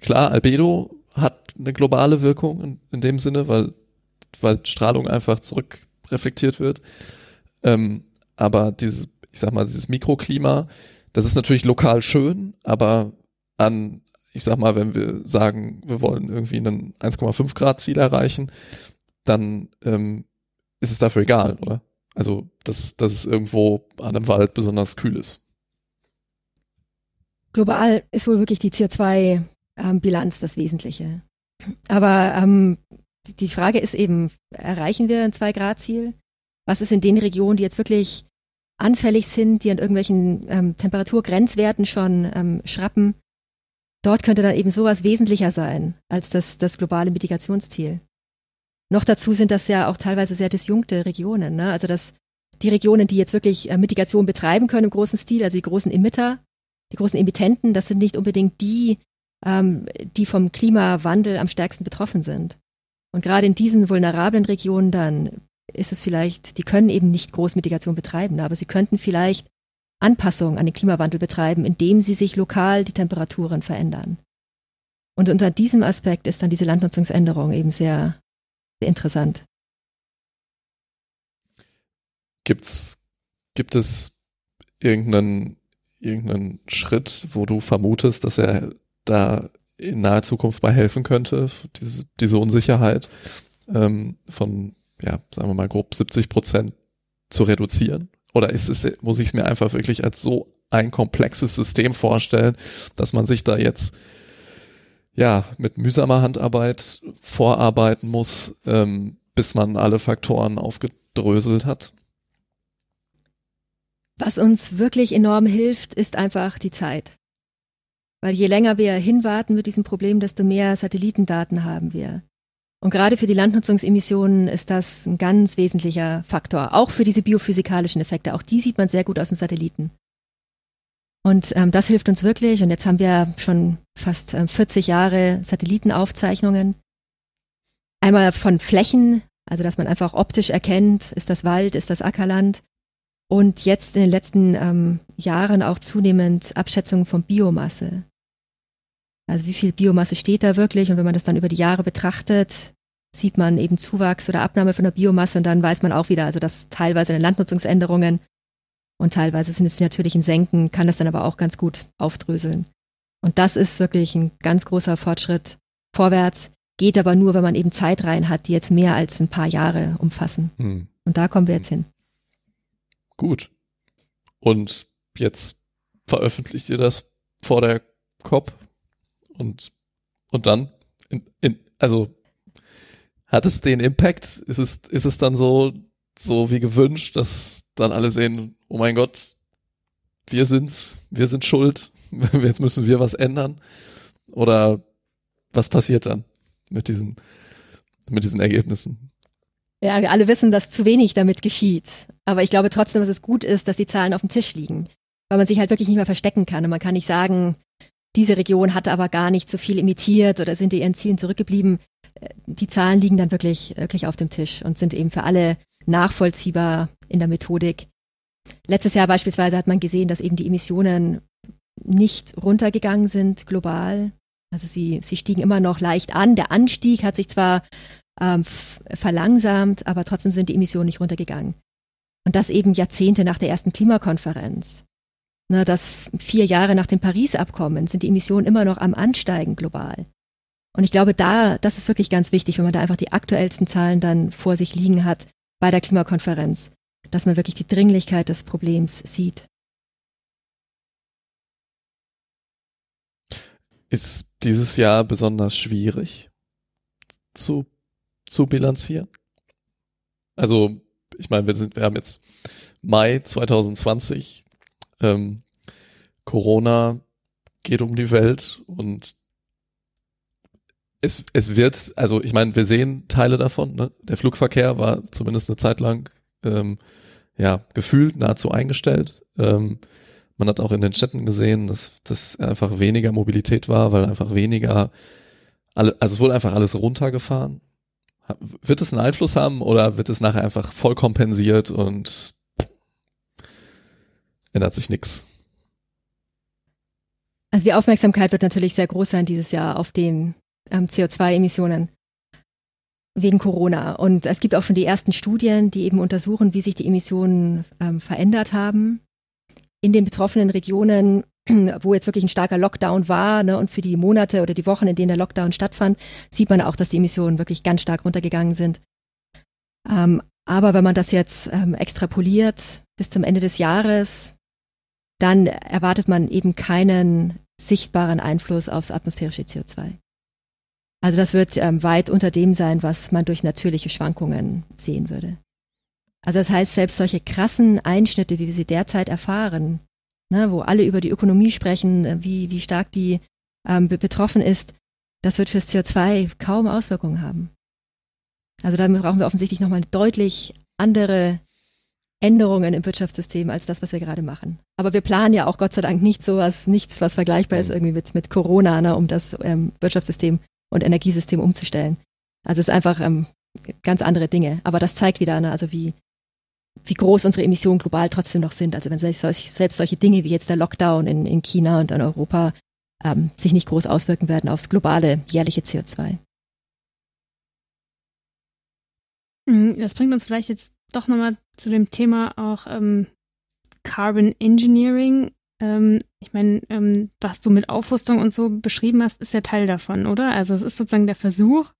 klar, Albedo hat eine globale Wirkung in, in dem Sinne, weil, weil Strahlung einfach zurückreflektiert wird. Ähm, aber dieses, ich sag mal, dieses Mikroklima, das ist natürlich lokal schön, aber an ich sag mal, wenn wir sagen, wir wollen irgendwie einen 1,5 Grad Ziel erreichen, dann ähm, ist es dafür egal, oder? Also, dass, dass es irgendwo an einem Wald besonders kühl ist. Global ist wohl wirklich die CO2-Bilanz ähm, das Wesentliche. Aber ähm, die Frage ist eben, erreichen wir ein 2-Grad-Ziel? Was ist in den Regionen, die jetzt wirklich anfällig sind, die an irgendwelchen ähm, Temperaturgrenzwerten schon ähm, schrappen? Dort könnte dann eben sowas wesentlicher sein als das, das globale Mitigationsziel. Noch dazu sind das ja auch teilweise sehr disjunkte Regionen. Ne? Also dass die Regionen, die jetzt wirklich äh, Mitigation betreiben können im großen Stil, also die großen Emitter, die großen Emittenten, das sind nicht unbedingt die, ähm, die vom Klimawandel am stärksten betroffen sind. Und gerade in diesen vulnerablen Regionen dann ist es vielleicht, die können eben nicht Großmitigation betreiben, aber sie könnten vielleicht Anpassung an den Klimawandel betreiben, indem sie sich lokal die Temperaturen verändern. Und unter diesem Aspekt ist dann diese Landnutzungsänderung eben sehr, sehr interessant. Gibt's, gibt es irgendeinen, irgendeinen Schritt, wo du vermutest, dass er da in naher Zukunft bei helfen könnte, diese, diese Unsicherheit ähm, von, ja, sagen wir mal grob 70 Prozent zu reduzieren? Oder ist es, muss ich es mir einfach wirklich als so ein komplexes System vorstellen, dass man sich da jetzt ja mit mühsamer Handarbeit vorarbeiten muss, ähm, bis man alle Faktoren aufgedröselt hat? Was uns wirklich enorm hilft, ist einfach die Zeit. Weil je länger wir hinwarten mit diesem Problem, desto mehr Satellitendaten haben wir. Und gerade für die Landnutzungsemissionen ist das ein ganz wesentlicher Faktor, auch für diese biophysikalischen Effekte. Auch die sieht man sehr gut aus dem Satelliten. Und ähm, das hilft uns wirklich. Und jetzt haben wir schon fast äh, 40 Jahre Satellitenaufzeichnungen. Einmal von Flächen, also dass man einfach optisch erkennt, ist das Wald, ist das Ackerland. Und jetzt in den letzten ähm, Jahren auch zunehmend Abschätzungen von Biomasse. Also wie viel Biomasse steht da wirklich? Und wenn man das dann über die Jahre betrachtet, sieht man eben Zuwachs oder Abnahme von der Biomasse und dann weiß man auch wieder, also dass teilweise eine Landnutzungsänderungen und teilweise sind es natürlich in Senken, kann das dann aber auch ganz gut aufdröseln. Und das ist wirklich ein ganz großer Fortschritt vorwärts, geht aber nur, wenn man eben Zeitreihen hat, die jetzt mehr als ein paar Jahre umfassen. Hm. Und da kommen wir jetzt hin. Gut. Und jetzt veröffentlicht ihr das vor der COP und, und dann, in, in, also hat es den Impact? Ist es, ist es dann so, so wie gewünscht, dass dann alle sehen, oh mein Gott, wir sind's, wir sind schuld, jetzt müssen wir was ändern? Oder was passiert dann mit diesen, mit diesen Ergebnissen? Ja, wir alle wissen, dass zu wenig damit geschieht. Aber ich glaube trotzdem, dass es gut ist, dass die Zahlen auf dem Tisch liegen. Weil man sich halt wirklich nicht mehr verstecken kann. Und man kann nicht sagen, diese Region hatte aber gar nicht so viel imitiert oder sind ihren Zielen zurückgeblieben. Die Zahlen liegen dann wirklich, wirklich auf dem Tisch und sind eben für alle nachvollziehbar in der Methodik. Letztes Jahr beispielsweise hat man gesehen, dass eben die Emissionen nicht runtergegangen sind global. Also sie, sie stiegen immer noch leicht an. Der Anstieg hat sich zwar ähm, verlangsamt, aber trotzdem sind die Emissionen nicht runtergegangen. Und das eben Jahrzehnte nach der ersten Klimakonferenz. Ne, das vier Jahre nach dem Paris-Abkommen sind die Emissionen immer noch am Ansteigen global. Und ich glaube, da, das ist wirklich ganz wichtig, wenn man da einfach die aktuellsten Zahlen dann vor sich liegen hat bei der Klimakonferenz, dass man wirklich die Dringlichkeit des Problems sieht. Ist dieses Jahr besonders schwierig zu, zu bilanzieren? Also, ich meine, wir sind, wir haben jetzt Mai 2020, ähm, Corona geht um die Welt und es, es wird, also ich meine, wir sehen Teile davon. Ne? Der Flugverkehr war zumindest eine Zeit lang ähm, ja gefühlt nahezu eingestellt. Ähm, man hat auch in den Städten gesehen, dass das einfach weniger Mobilität war, weil einfach weniger, alle, also es wurde einfach alles runtergefahren. Wird es einen Einfluss haben oder wird es nachher einfach voll kompensiert und ändert sich nichts? Also die Aufmerksamkeit wird natürlich sehr groß sein dieses Jahr auf den ähm, CO2-Emissionen wegen Corona. Und es gibt auch schon die ersten Studien, die eben untersuchen, wie sich die Emissionen ähm, verändert haben in den betroffenen Regionen, wo jetzt wirklich ein starker Lockdown war ne, und für die Monate oder die Wochen, in denen der Lockdown stattfand, sieht man auch, dass die Emissionen wirklich ganz stark runtergegangen sind. Ähm, aber wenn man das jetzt ähm, extrapoliert bis zum Ende des Jahres, dann erwartet man eben keinen sichtbaren Einfluss aufs atmosphärische CO2. Also das wird ähm, weit unter dem sein, was man durch natürliche Schwankungen sehen würde. Also das heißt, selbst solche krassen Einschnitte, wie wir sie derzeit erfahren, ne, wo alle über die Ökonomie sprechen, äh, wie, wie stark die ähm, betroffen ist, das wird fürs CO2 kaum Auswirkungen haben. Also da brauchen wir offensichtlich nochmal deutlich andere Änderungen im Wirtschaftssystem als das, was wir gerade machen. Aber wir planen ja auch Gott sei Dank nicht sowas, nichts, was vergleichbar ist irgendwie mit, mit Corona, ne, um das ähm, Wirtschaftssystem und Energiesystem umzustellen. Also es ist einfach ähm, ganz andere Dinge. Aber das zeigt wieder, ne, also wie, wie groß unsere Emissionen global trotzdem noch sind. Also wenn selbst, solch, selbst solche Dinge wie jetzt der Lockdown in, in China und in Europa ähm, sich nicht groß auswirken werden aufs globale jährliche CO2. Mhm, das bringt uns vielleicht jetzt doch nochmal zu dem Thema auch ähm, Carbon Engineering. Ähm, ich meine, ähm, was du mit Aufrüstung und so beschrieben hast, ist ja Teil davon, oder? Also es ist sozusagen der Versuch,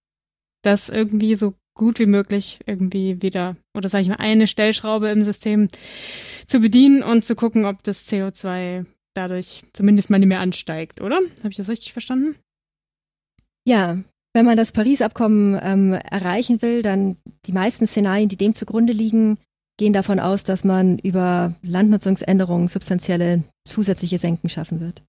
das irgendwie so gut wie möglich irgendwie wieder, oder sage ich mal, eine Stellschraube im System zu bedienen und zu gucken, ob das CO2 dadurch zumindest mal nicht mehr ansteigt, oder? Habe ich das richtig verstanden? Ja, wenn man das Paris-Abkommen ähm, erreichen will, dann die meisten Szenarien, die dem zugrunde liegen, gehen davon aus, dass man über Landnutzungsänderungen substanzielle zusätzliche Senken schaffen wird.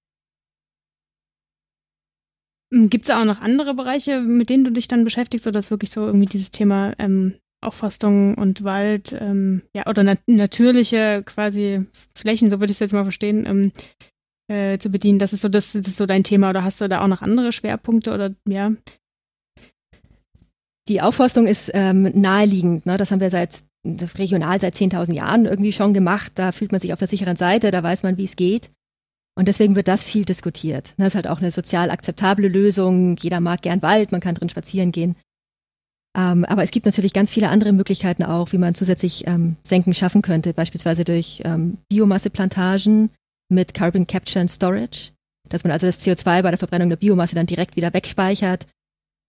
Hm, Gibt es auch noch andere Bereiche, mit denen du dich dann beschäftigst, oder ist wirklich so irgendwie dieses Thema ähm, Aufforstung und Wald, ähm, ja, oder nat natürliche quasi Flächen, so würde ich es jetzt mal verstehen, ähm, äh, zu bedienen? Das ist so, das, das ist so dein Thema, oder hast du da auch noch andere Schwerpunkte oder ja? Die Aufforstung ist ähm, naheliegend. Ne? Das haben wir seit regional seit 10.000 Jahren irgendwie schon gemacht. Da fühlt man sich auf der sicheren Seite, da weiß man, wie es geht. Und deswegen wird das viel diskutiert. Das ist halt auch eine sozial akzeptable Lösung. Jeder mag gern Wald, man kann drin spazieren gehen. Ähm, aber es gibt natürlich ganz viele andere Möglichkeiten auch, wie man zusätzlich ähm, Senken schaffen könnte, beispielsweise durch ähm, Biomasseplantagen mit Carbon Capture and Storage, dass man also das CO2 bei der Verbrennung der Biomasse dann direkt wieder wegspeichert,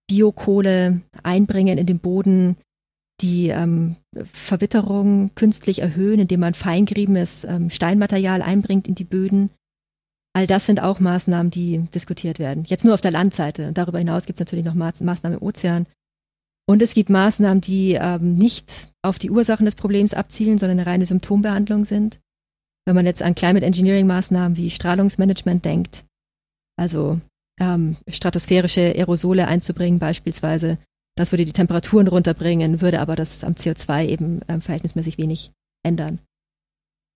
Biokohle einbringen in den Boden, die ähm, Verwitterung künstlich erhöhen, indem man feingeriebenes ähm, Steinmaterial einbringt in die Böden. All das sind auch Maßnahmen, die diskutiert werden. Jetzt nur auf der Landseite. Und darüber hinaus gibt es natürlich noch Maßnahmen im Ozean. Und es gibt Maßnahmen, die ähm, nicht auf die Ursachen des Problems abzielen, sondern eine reine Symptombehandlung sind. Wenn man jetzt an Climate Engineering Maßnahmen wie Strahlungsmanagement denkt, also ähm, stratosphärische Aerosole einzubringen beispielsweise, Das würde die Temperaturen runterbringen, würde aber das am CO2 eben ähm, verhältnismäßig wenig ändern.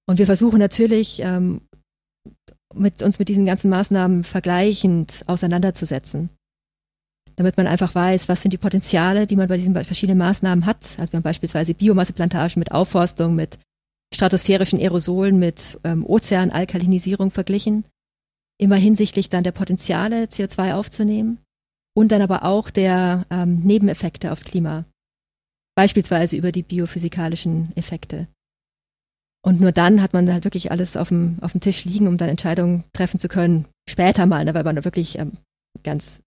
Und wir versuchen natürlich, ähm, mit uns mit diesen ganzen Maßnahmen vergleichend auseinanderzusetzen. Damit man einfach weiß, was sind die Potenziale, die man bei diesen verschiedenen Maßnahmen hat. Also wir haben beispielsweise Biomasseplantagen mit Aufforstung, mit stratosphärischen Aerosolen, mit ähm, Ozeanalkalinisierung verglichen. Immer hinsichtlich dann der Potenziale, CO2 aufzunehmen und dann aber auch der ähm, Nebeneffekte aufs Klima. Beispielsweise über die biophysikalischen Effekte. Und nur dann hat man halt wirklich alles auf dem, auf dem Tisch liegen, um dann Entscheidungen treffen zu können. Später mal, ne, weil man wirklich ähm, ganz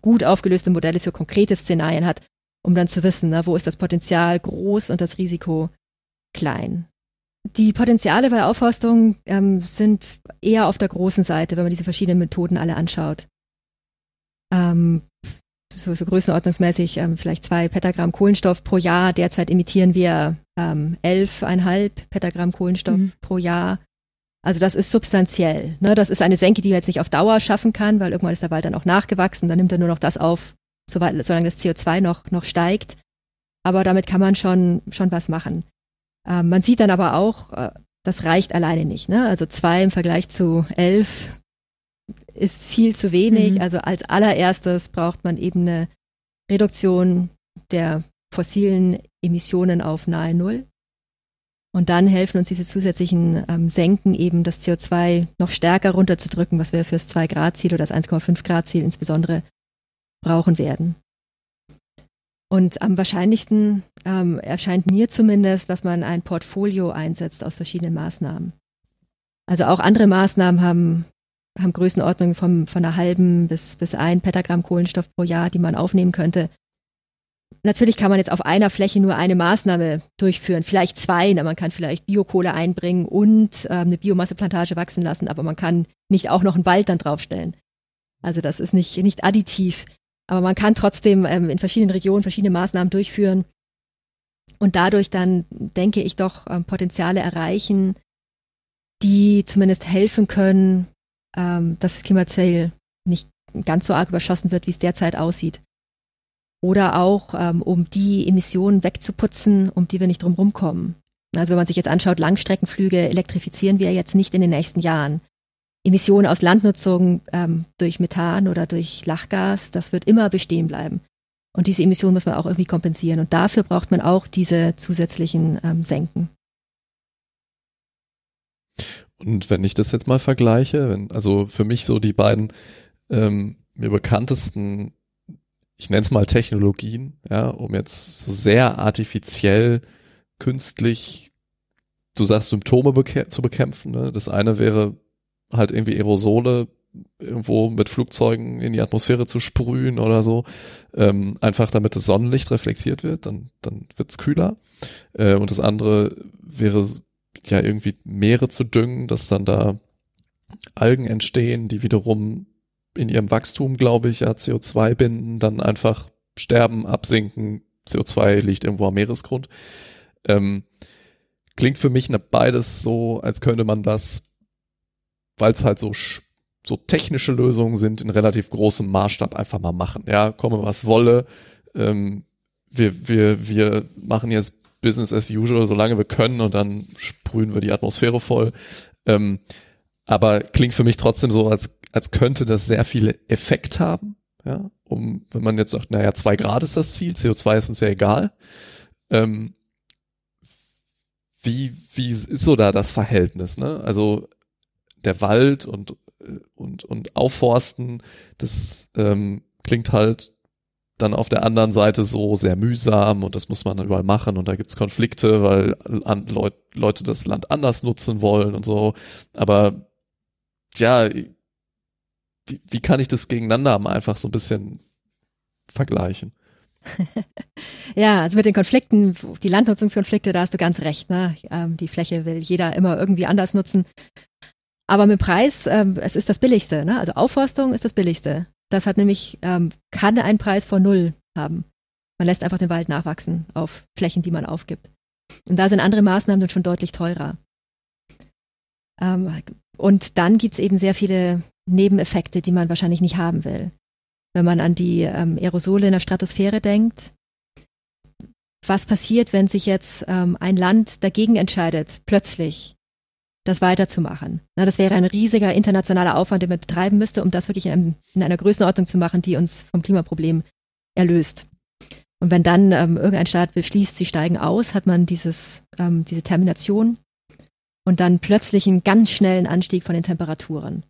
gut aufgelöste Modelle für konkrete Szenarien hat, um dann zu wissen, ne, wo ist das Potenzial groß und das Risiko klein. Die Potenziale bei Aufforstung ähm, sind eher auf der großen Seite, wenn man diese verschiedenen Methoden alle anschaut. Ähm, so, so größenordnungsmäßig ähm, vielleicht zwei Petagramm Kohlenstoff pro Jahr. Derzeit emittieren wir ähm, 11,5 Petagramm Kohlenstoff mhm. pro Jahr. Also das ist substanziell. Ne? Das ist eine Senke, die man jetzt nicht auf Dauer schaffen kann, weil irgendwann ist der Wald dann auch nachgewachsen. Dann nimmt er nur noch das auf, soweit, solange das CO2 noch, noch steigt. Aber damit kann man schon, schon was machen. Ähm, man sieht dann aber auch, äh, das reicht alleine nicht. Ne? Also zwei im Vergleich zu elf ist viel zu wenig. Mhm. Also als allererstes braucht man eben eine Reduktion der fossilen Emissionen auf nahe Null. Und dann helfen uns diese zusätzlichen ähm, Senken eben das CO2 noch stärker runterzudrücken, was wir fürs 2-Grad-Ziel oder das 1,5-Grad-Ziel insbesondere brauchen werden. Und am wahrscheinlichsten ähm, erscheint mir zumindest, dass man ein Portfolio einsetzt aus verschiedenen Maßnahmen. Also auch andere Maßnahmen haben haben Größenordnungen vom, von einer halben bis, bis ein Petagramm Kohlenstoff pro Jahr, die man aufnehmen könnte. Natürlich kann man jetzt auf einer Fläche nur eine Maßnahme durchführen, vielleicht zwei. Man kann vielleicht Biokohle einbringen und äh, eine Biomasseplantage wachsen lassen, aber man kann nicht auch noch einen Wald dann draufstellen. Also das ist nicht, nicht additiv. Aber man kann trotzdem ähm, in verschiedenen Regionen verschiedene Maßnahmen durchführen und dadurch dann, denke ich, doch ähm, Potenziale erreichen, die zumindest helfen können, ähm, dass das Klimaziel nicht ganz so arg überschossen wird, wie es derzeit aussieht. Oder auch, ähm, um die Emissionen wegzuputzen, um die wir nicht drum kommen. Also wenn man sich jetzt anschaut, Langstreckenflüge elektrifizieren wir jetzt nicht in den nächsten Jahren. Emissionen aus Landnutzung ähm, durch Methan oder durch Lachgas, das wird immer bestehen bleiben. Und diese Emissionen muss man auch irgendwie kompensieren. Und dafür braucht man auch diese zusätzlichen ähm, Senken. Und wenn ich das jetzt mal vergleiche, wenn, also für mich so die beiden ähm, mir bekanntesten, ich nenne es mal Technologien, ja, um jetzt so sehr artifiziell, künstlich, du sagst Symptome bekä zu bekämpfen. Ne? Das eine wäre halt irgendwie Aerosole irgendwo mit Flugzeugen in die Atmosphäre zu sprühen oder so, ähm, einfach damit das Sonnenlicht reflektiert wird, dann, dann wird's kühler. Äh, und das andere wäre ja irgendwie Meere zu düngen, dass dann da Algen entstehen, die wiederum in ihrem Wachstum, glaube ich, ja CO2 binden, dann einfach sterben, absinken, CO2 liegt irgendwo am Meeresgrund. Ähm, klingt für mich beides so, als könnte man das, weil es halt so so technische Lösungen sind, in relativ großem Maßstab einfach mal machen. Ja, komme was wolle. Ähm, wir, wir, wir machen jetzt Business as usual, solange wir können und dann sprühen wir die Atmosphäre voll. Ähm, aber klingt für mich trotzdem so, als, als könnte das sehr viele Effekt haben. Ja, um, wenn man jetzt sagt, naja, zwei Grad ist das Ziel, CO2 ist uns ja egal. Ähm, wie, wie ist so da das Verhältnis, ne? Also, der Wald und, und, und Aufforsten, das ähm, klingt halt dann auf der anderen Seite so sehr mühsam und das muss man überall machen und da gibt's Konflikte, weil Leut, Leute das Land anders nutzen wollen und so. Aber ja, wie, wie kann ich das gegeneinander einfach so ein bisschen vergleichen? ja, also mit den Konflikten, die Landnutzungskonflikte, da hast du ganz recht. Ne? Ähm, die Fläche will jeder immer irgendwie anders nutzen. Aber mit Preis, ähm, es ist das Billigste. Ne? Also Aufforstung ist das Billigste. Das hat nämlich, ähm, kann einen Preis von null haben. Man lässt einfach den Wald nachwachsen auf Flächen, die man aufgibt. Und da sind andere Maßnahmen dann schon deutlich teurer. Ähm, und dann gibt's eben sehr viele Nebeneffekte, die man wahrscheinlich nicht haben will. wenn man an die ähm, Aerosole in der Stratosphäre denkt. Was passiert, wenn sich jetzt ähm, ein Land dagegen entscheidet, plötzlich das weiterzumachen? Na, das wäre ein riesiger internationaler Aufwand, den man betreiben müsste, um das wirklich in, einem, in einer Größenordnung zu machen, die uns vom Klimaproblem erlöst. Und wenn dann ähm, irgendein Staat beschließt, sie steigen aus, hat man dieses, ähm, diese Termination und dann plötzlich einen ganz schnellen Anstieg von den Temperaturen.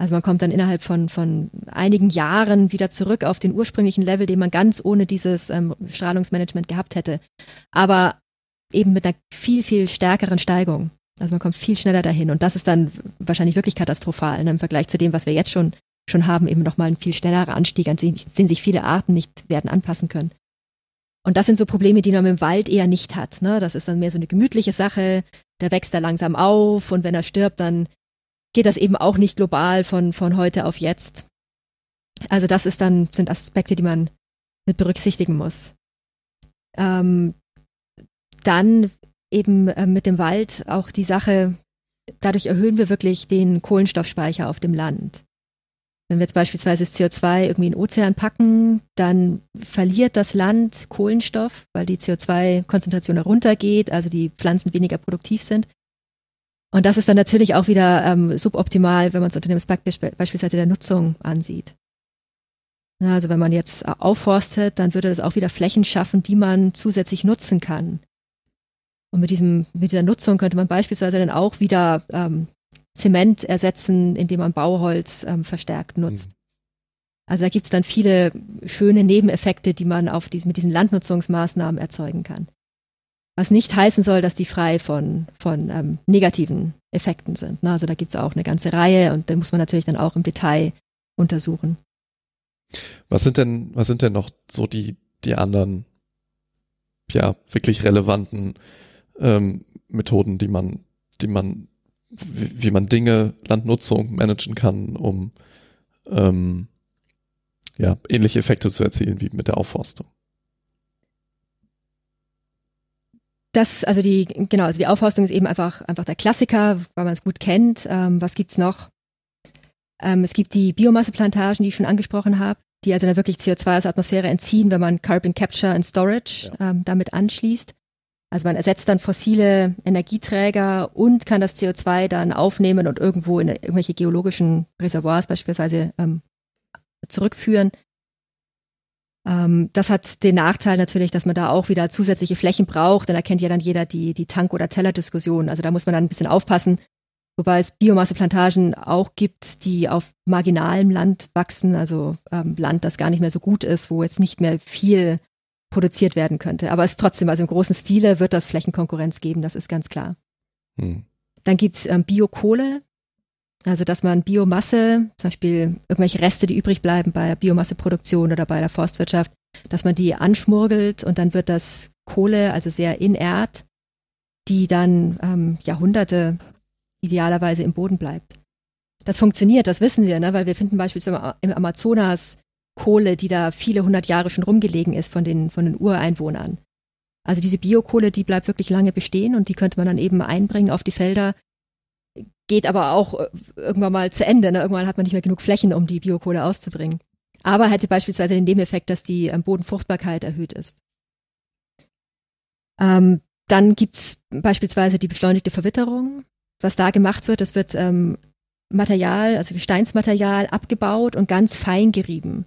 Also man kommt dann innerhalb von, von einigen Jahren wieder zurück auf den ursprünglichen Level, den man ganz ohne dieses ähm, Strahlungsmanagement gehabt hätte. Aber eben mit einer viel, viel stärkeren Steigung. Also man kommt viel schneller dahin. Und das ist dann wahrscheinlich wirklich katastrophal ne, im Vergleich zu dem, was wir jetzt schon, schon haben, eben nochmal ein viel schnellerer Anstieg, an den, sich viele Arten nicht werden anpassen können. Und das sind so Probleme, die man im Wald eher nicht hat. Ne? Das ist dann mehr so eine gemütliche Sache. Der wächst da langsam auf und wenn er stirbt, dann geht das eben auch nicht global von, von heute auf jetzt. Also das ist dann, sind Aspekte, die man mit berücksichtigen muss. Ähm, dann eben äh, mit dem Wald auch die Sache, dadurch erhöhen wir wirklich den Kohlenstoffspeicher auf dem Land. Wenn wir jetzt beispielsweise das CO2 irgendwie in den Ozean packen, dann verliert das Land Kohlenstoff, weil die CO2-Konzentration heruntergeht, also die Pflanzen weniger produktiv sind. Und das ist dann natürlich auch wieder ähm, suboptimal, wenn man es unter dem Aspekt beispielsweise der Nutzung ansieht. Also wenn man jetzt aufforstet, dann würde das auch wieder Flächen schaffen, die man zusätzlich nutzen kann. Und mit, diesem, mit dieser Nutzung könnte man beispielsweise dann auch wieder ähm, Zement ersetzen, indem man Bauholz ähm, verstärkt nutzt. Mhm. Also da gibt es dann viele schöne Nebeneffekte, die man auf diesen, mit diesen Landnutzungsmaßnahmen erzeugen kann. Was nicht heißen soll, dass die frei von, von ähm, negativen Effekten sind. Ne? Also da gibt es auch eine ganze Reihe und da muss man natürlich dann auch im Detail untersuchen. Was sind denn, was sind denn noch so die, die anderen, ja, wirklich relevanten ähm, Methoden, die man, die man wie, wie man Dinge, Landnutzung managen kann, um ähm, ja, ähnliche Effekte zu erzielen wie mit der Aufforstung. Das, also die, genau, also die Aufforstung ist eben einfach, einfach der Klassiker, weil man es gut kennt. Ähm, was gibt's noch? Ähm, es gibt die Biomasseplantagen, die ich schon angesprochen habe, die also dann wirklich CO2 aus der Atmosphäre entziehen, wenn man Carbon Capture and Storage ja. ähm, damit anschließt. Also man ersetzt dann fossile Energieträger und kann das CO2 dann aufnehmen und irgendwo in irgendwelche geologischen Reservoirs beispielsweise ähm, zurückführen. Ähm, das hat den Nachteil natürlich, dass man da auch wieder zusätzliche Flächen braucht. Dann erkennt ja dann jeder die, die Tank- oder Teller-Diskussion. Also da muss man dann ein bisschen aufpassen. Wobei es Biomasseplantagen auch gibt, die auf marginalem Land wachsen, also ähm, Land, das gar nicht mehr so gut ist, wo jetzt nicht mehr viel produziert werden könnte. Aber es trotzdem, also im großen Stile wird das Flächenkonkurrenz geben, das ist ganz klar. Hm. Dann gibt's ähm, Biokohle, also dass man Biomasse, zum Beispiel irgendwelche Reste, die übrig bleiben bei Biomasseproduktion oder bei der Forstwirtschaft, dass man die anschmurgelt und dann wird das Kohle, also sehr inert, die dann ähm, Jahrhunderte idealerweise im Boden bleibt. Das funktioniert, das wissen wir, ne? weil wir finden beispielsweise im Amazonas Kohle, die da viele hundert Jahre schon rumgelegen ist von den, von den Ureinwohnern. Also diese Biokohle, die bleibt wirklich lange bestehen und die könnte man dann eben einbringen auf die Felder. Geht aber auch äh, irgendwann mal zu Ende. Ne? Irgendwann hat man nicht mehr genug Flächen, um die Biokohle auszubringen. Aber hätte beispielsweise den Nebeneffekt, dass die ähm, Bodenfruchtbarkeit erhöht ist. Ähm, dann gibt's beispielsweise die beschleunigte Verwitterung. Was da gemacht wird, das wird ähm, Material, also Gesteinsmaterial abgebaut und ganz fein gerieben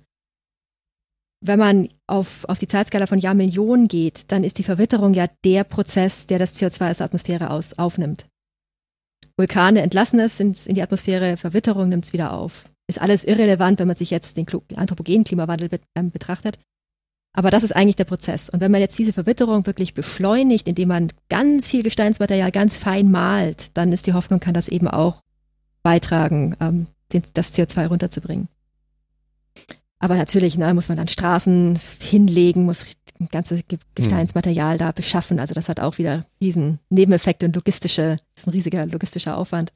wenn man auf, auf die Zeitskala von Jahrmillionen geht, dann ist die Verwitterung ja der Prozess, der das CO2 aus der Atmosphäre aus, aufnimmt. Vulkane entlassen es in, die Atmosphäre, Verwitterung nimmt es wieder auf. Ist alles irrelevant, wenn man sich jetzt den anthropogenen Klimawandel be äh, betrachtet. Aber das ist eigentlich der Prozess. Und wenn man jetzt diese Verwitterung wirklich beschleunigt, indem man ganz viel Gesteinsmaterial ganz fein malt, dann ist die Hoffnung, kann das eben auch beitragen, ähm, den, das CO2 runterzubringen. Aber natürlich ne, muss man dann Straßen hinlegen, muss ein ganzes Gesteinsmaterial da beschaffen. Also das hat auch wieder riesen Nebeneffekte und logistische, ist ein riesiger logistischer Aufwand.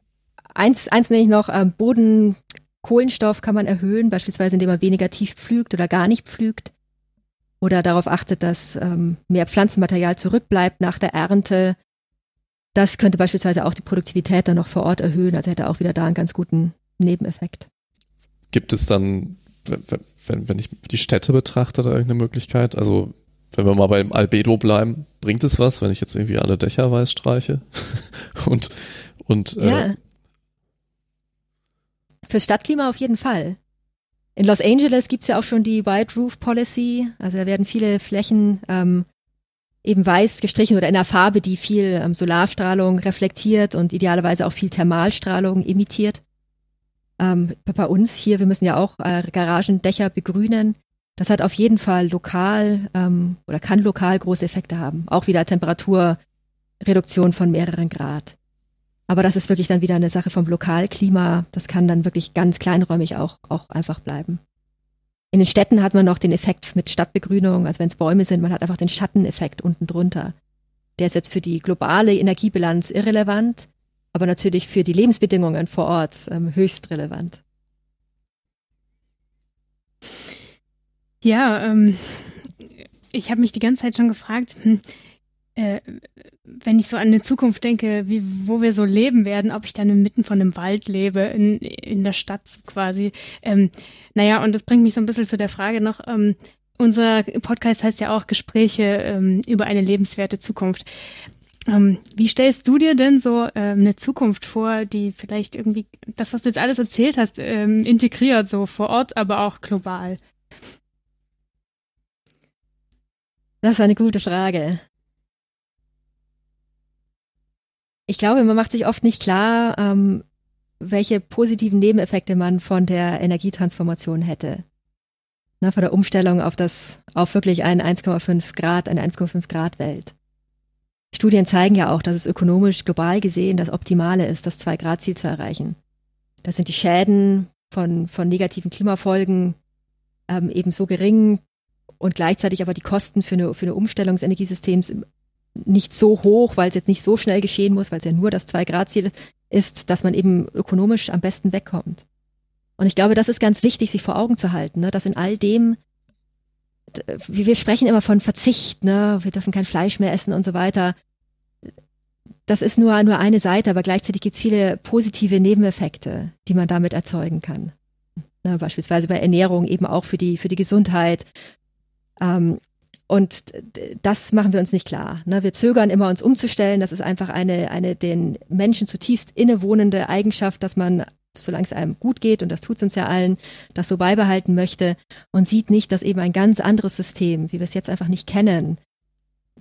Eins, eins nenne ich noch, äh, Bodenkohlenstoff kann man erhöhen, beispielsweise indem man weniger tief pflügt oder gar nicht pflügt. Oder darauf achtet, dass ähm, mehr Pflanzenmaterial zurückbleibt nach der Ernte. Das könnte beispielsweise auch die Produktivität dann noch vor Ort erhöhen, also hätte auch wieder da einen ganz guten Nebeneffekt. Gibt es dann wenn, wenn ich die Städte betrachte, da irgendeine Möglichkeit? Also wenn wir mal beim Albedo bleiben, bringt es was, wenn ich jetzt irgendwie alle Dächer weiß streiche? und und äh, ja. Fürs Stadtklima auf jeden Fall. In Los Angeles gibt's ja auch schon die White Roof Policy. Also da werden viele Flächen ähm, eben weiß gestrichen oder in einer Farbe, die viel ähm, Solarstrahlung reflektiert und idealerweise auch viel Thermalstrahlung emittiert. Ähm, bei uns hier, wir müssen ja auch äh, Garagendächer begrünen. Das hat auf jeden Fall lokal ähm, oder kann lokal große Effekte haben. Auch wieder Temperaturreduktion von mehreren Grad. Aber das ist wirklich dann wieder eine Sache vom Lokalklima. Das kann dann wirklich ganz kleinräumig auch, auch einfach bleiben. In den Städten hat man noch den Effekt mit Stadtbegrünung, also wenn es Bäume sind, man hat einfach den Schatteneffekt unten drunter. Der ist jetzt für die globale Energiebilanz irrelevant, aber natürlich für die Lebensbedingungen vor Ort ähm, höchst relevant. Ja, ähm, ich habe mich die ganze Zeit schon gefragt, hm, äh, wenn ich so an eine Zukunft denke, wie, wo wir so leben werden, ob ich dann inmitten von einem Wald lebe, in, in der Stadt quasi. Ähm, naja, und das bringt mich so ein bisschen zu der Frage noch, ähm, unser Podcast heißt ja auch Gespräche ähm, über eine lebenswerte Zukunft. Ähm, wie stellst du dir denn so ähm, eine Zukunft vor, die vielleicht irgendwie das, was du jetzt alles erzählt hast, ähm, integriert, so vor Ort, aber auch global? Das ist eine gute Frage. Ich glaube, man macht sich oft nicht klar, ähm, welche positiven Nebeneffekte man von der Energietransformation hätte. Na, von der Umstellung auf das, auf wirklich ein 1,5 Grad, eine 1,5 Grad Welt. Studien zeigen ja auch, dass es ökonomisch global gesehen das Optimale ist, das 2 Grad Ziel zu erreichen. Das sind die Schäden von, von negativen Klimafolgen ähm, eben so gering und gleichzeitig aber die Kosten für eine, für eine Umstellung des Energiesystems nicht so hoch, weil es jetzt nicht so schnell geschehen muss, weil es ja nur das Zwei-Grad-Ziel ist, dass man eben ökonomisch am besten wegkommt. Und ich glaube, das ist ganz wichtig, sich vor Augen zu halten, ne, dass in all dem, wir sprechen immer von Verzicht, ne, wir dürfen kein Fleisch mehr essen und so weiter. Das ist nur, nur eine Seite, aber gleichzeitig gibt es viele positive Nebeneffekte, die man damit erzeugen kann. Ne, beispielsweise bei Ernährung eben auch für die, für die Gesundheit. Ähm, und das machen wir uns nicht klar. Ne? Wir zögern immer, uns umzustellen. Das ist einfach eine, eine den Menschen zutiefst innewohnende Eigenschaft, dass man, solange es einem gut geht, und das tut es uns ja allen, das so beibehalten möchte und sieht nicht, dass eben ein ganz anderes System, wie wir es jetzt einfach nicht kennen,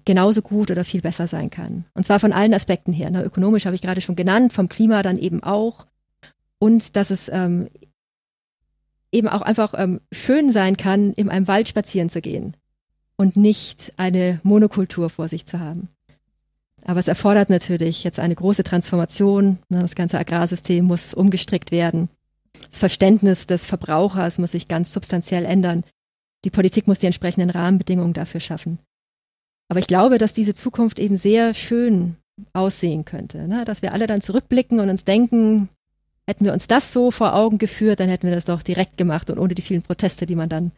genauso gut oder viel besser sein kann. Und zwar von allen Aspekten her. Ne? Ökonomisch habe ich gerade schon genannt, vom Klima dann eben auch. Und dass es ähm, eben auch einfach ähm, schön sein kann, in einem Wald spazieren zu gehen und nicht eine Monokultur vor sich zu haben. Aber es erfordert natürlich jetzt eine große Transformation. Ne, das ganze Agrarsystem muss umgestrickt werden. Das Verständnis des Verbrauchers muss sich ganz substanziell ändern. Die Politik muss die entsprechenden Rahmenbedingungen dafür schaffen. Aber ich glaube, dass diese Zukunft eben sehr schön aussehen könnte. Ne? Dass wir alle dann zurückblicken und uns denken, hätten wir uns das so vor Augen geführt, dann hätten wir das doch direkt gemacht und ohne die vielen Proteste, die man dann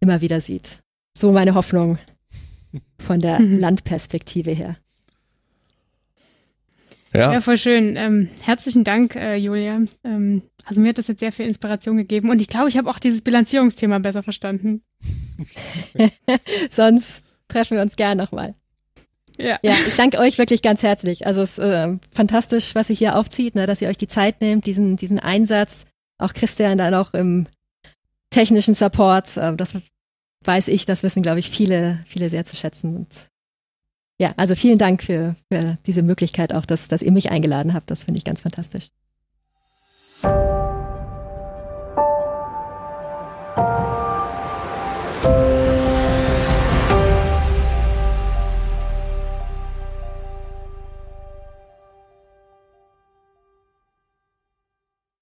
immer wieder sieht. So meine Hoffnung von der mhm. Landperspektive her. Ja. ja, voll schön. Ähm, herzlichen Dank, äh, Julia. Ähm, also mir hat das jetzt sehr viel Inspiration gegeben und ich glaube, ich habe auch dieses Bilanzierungsthema besser verstanden. Sonst treffen wir uns gern nochmal. Ja. ja, ich danke euch wirklich ganz herzlich. Also es ist äh, fantastisch, was ihr hier aufzieht, ne, dass ihr euch die Zeit nehmt, diesen, diesen Einsatz. Auch Christian dann auch im technischen Support. Äh, das weiß ich, das wissen, glaube ich, viele, viele sehr zu schätzen. Und ja, also vielen Dank für, für diese Möglichkeit auch, dass, dass ihr mich eingeladen habt. Das finde ich ganz fantastisch.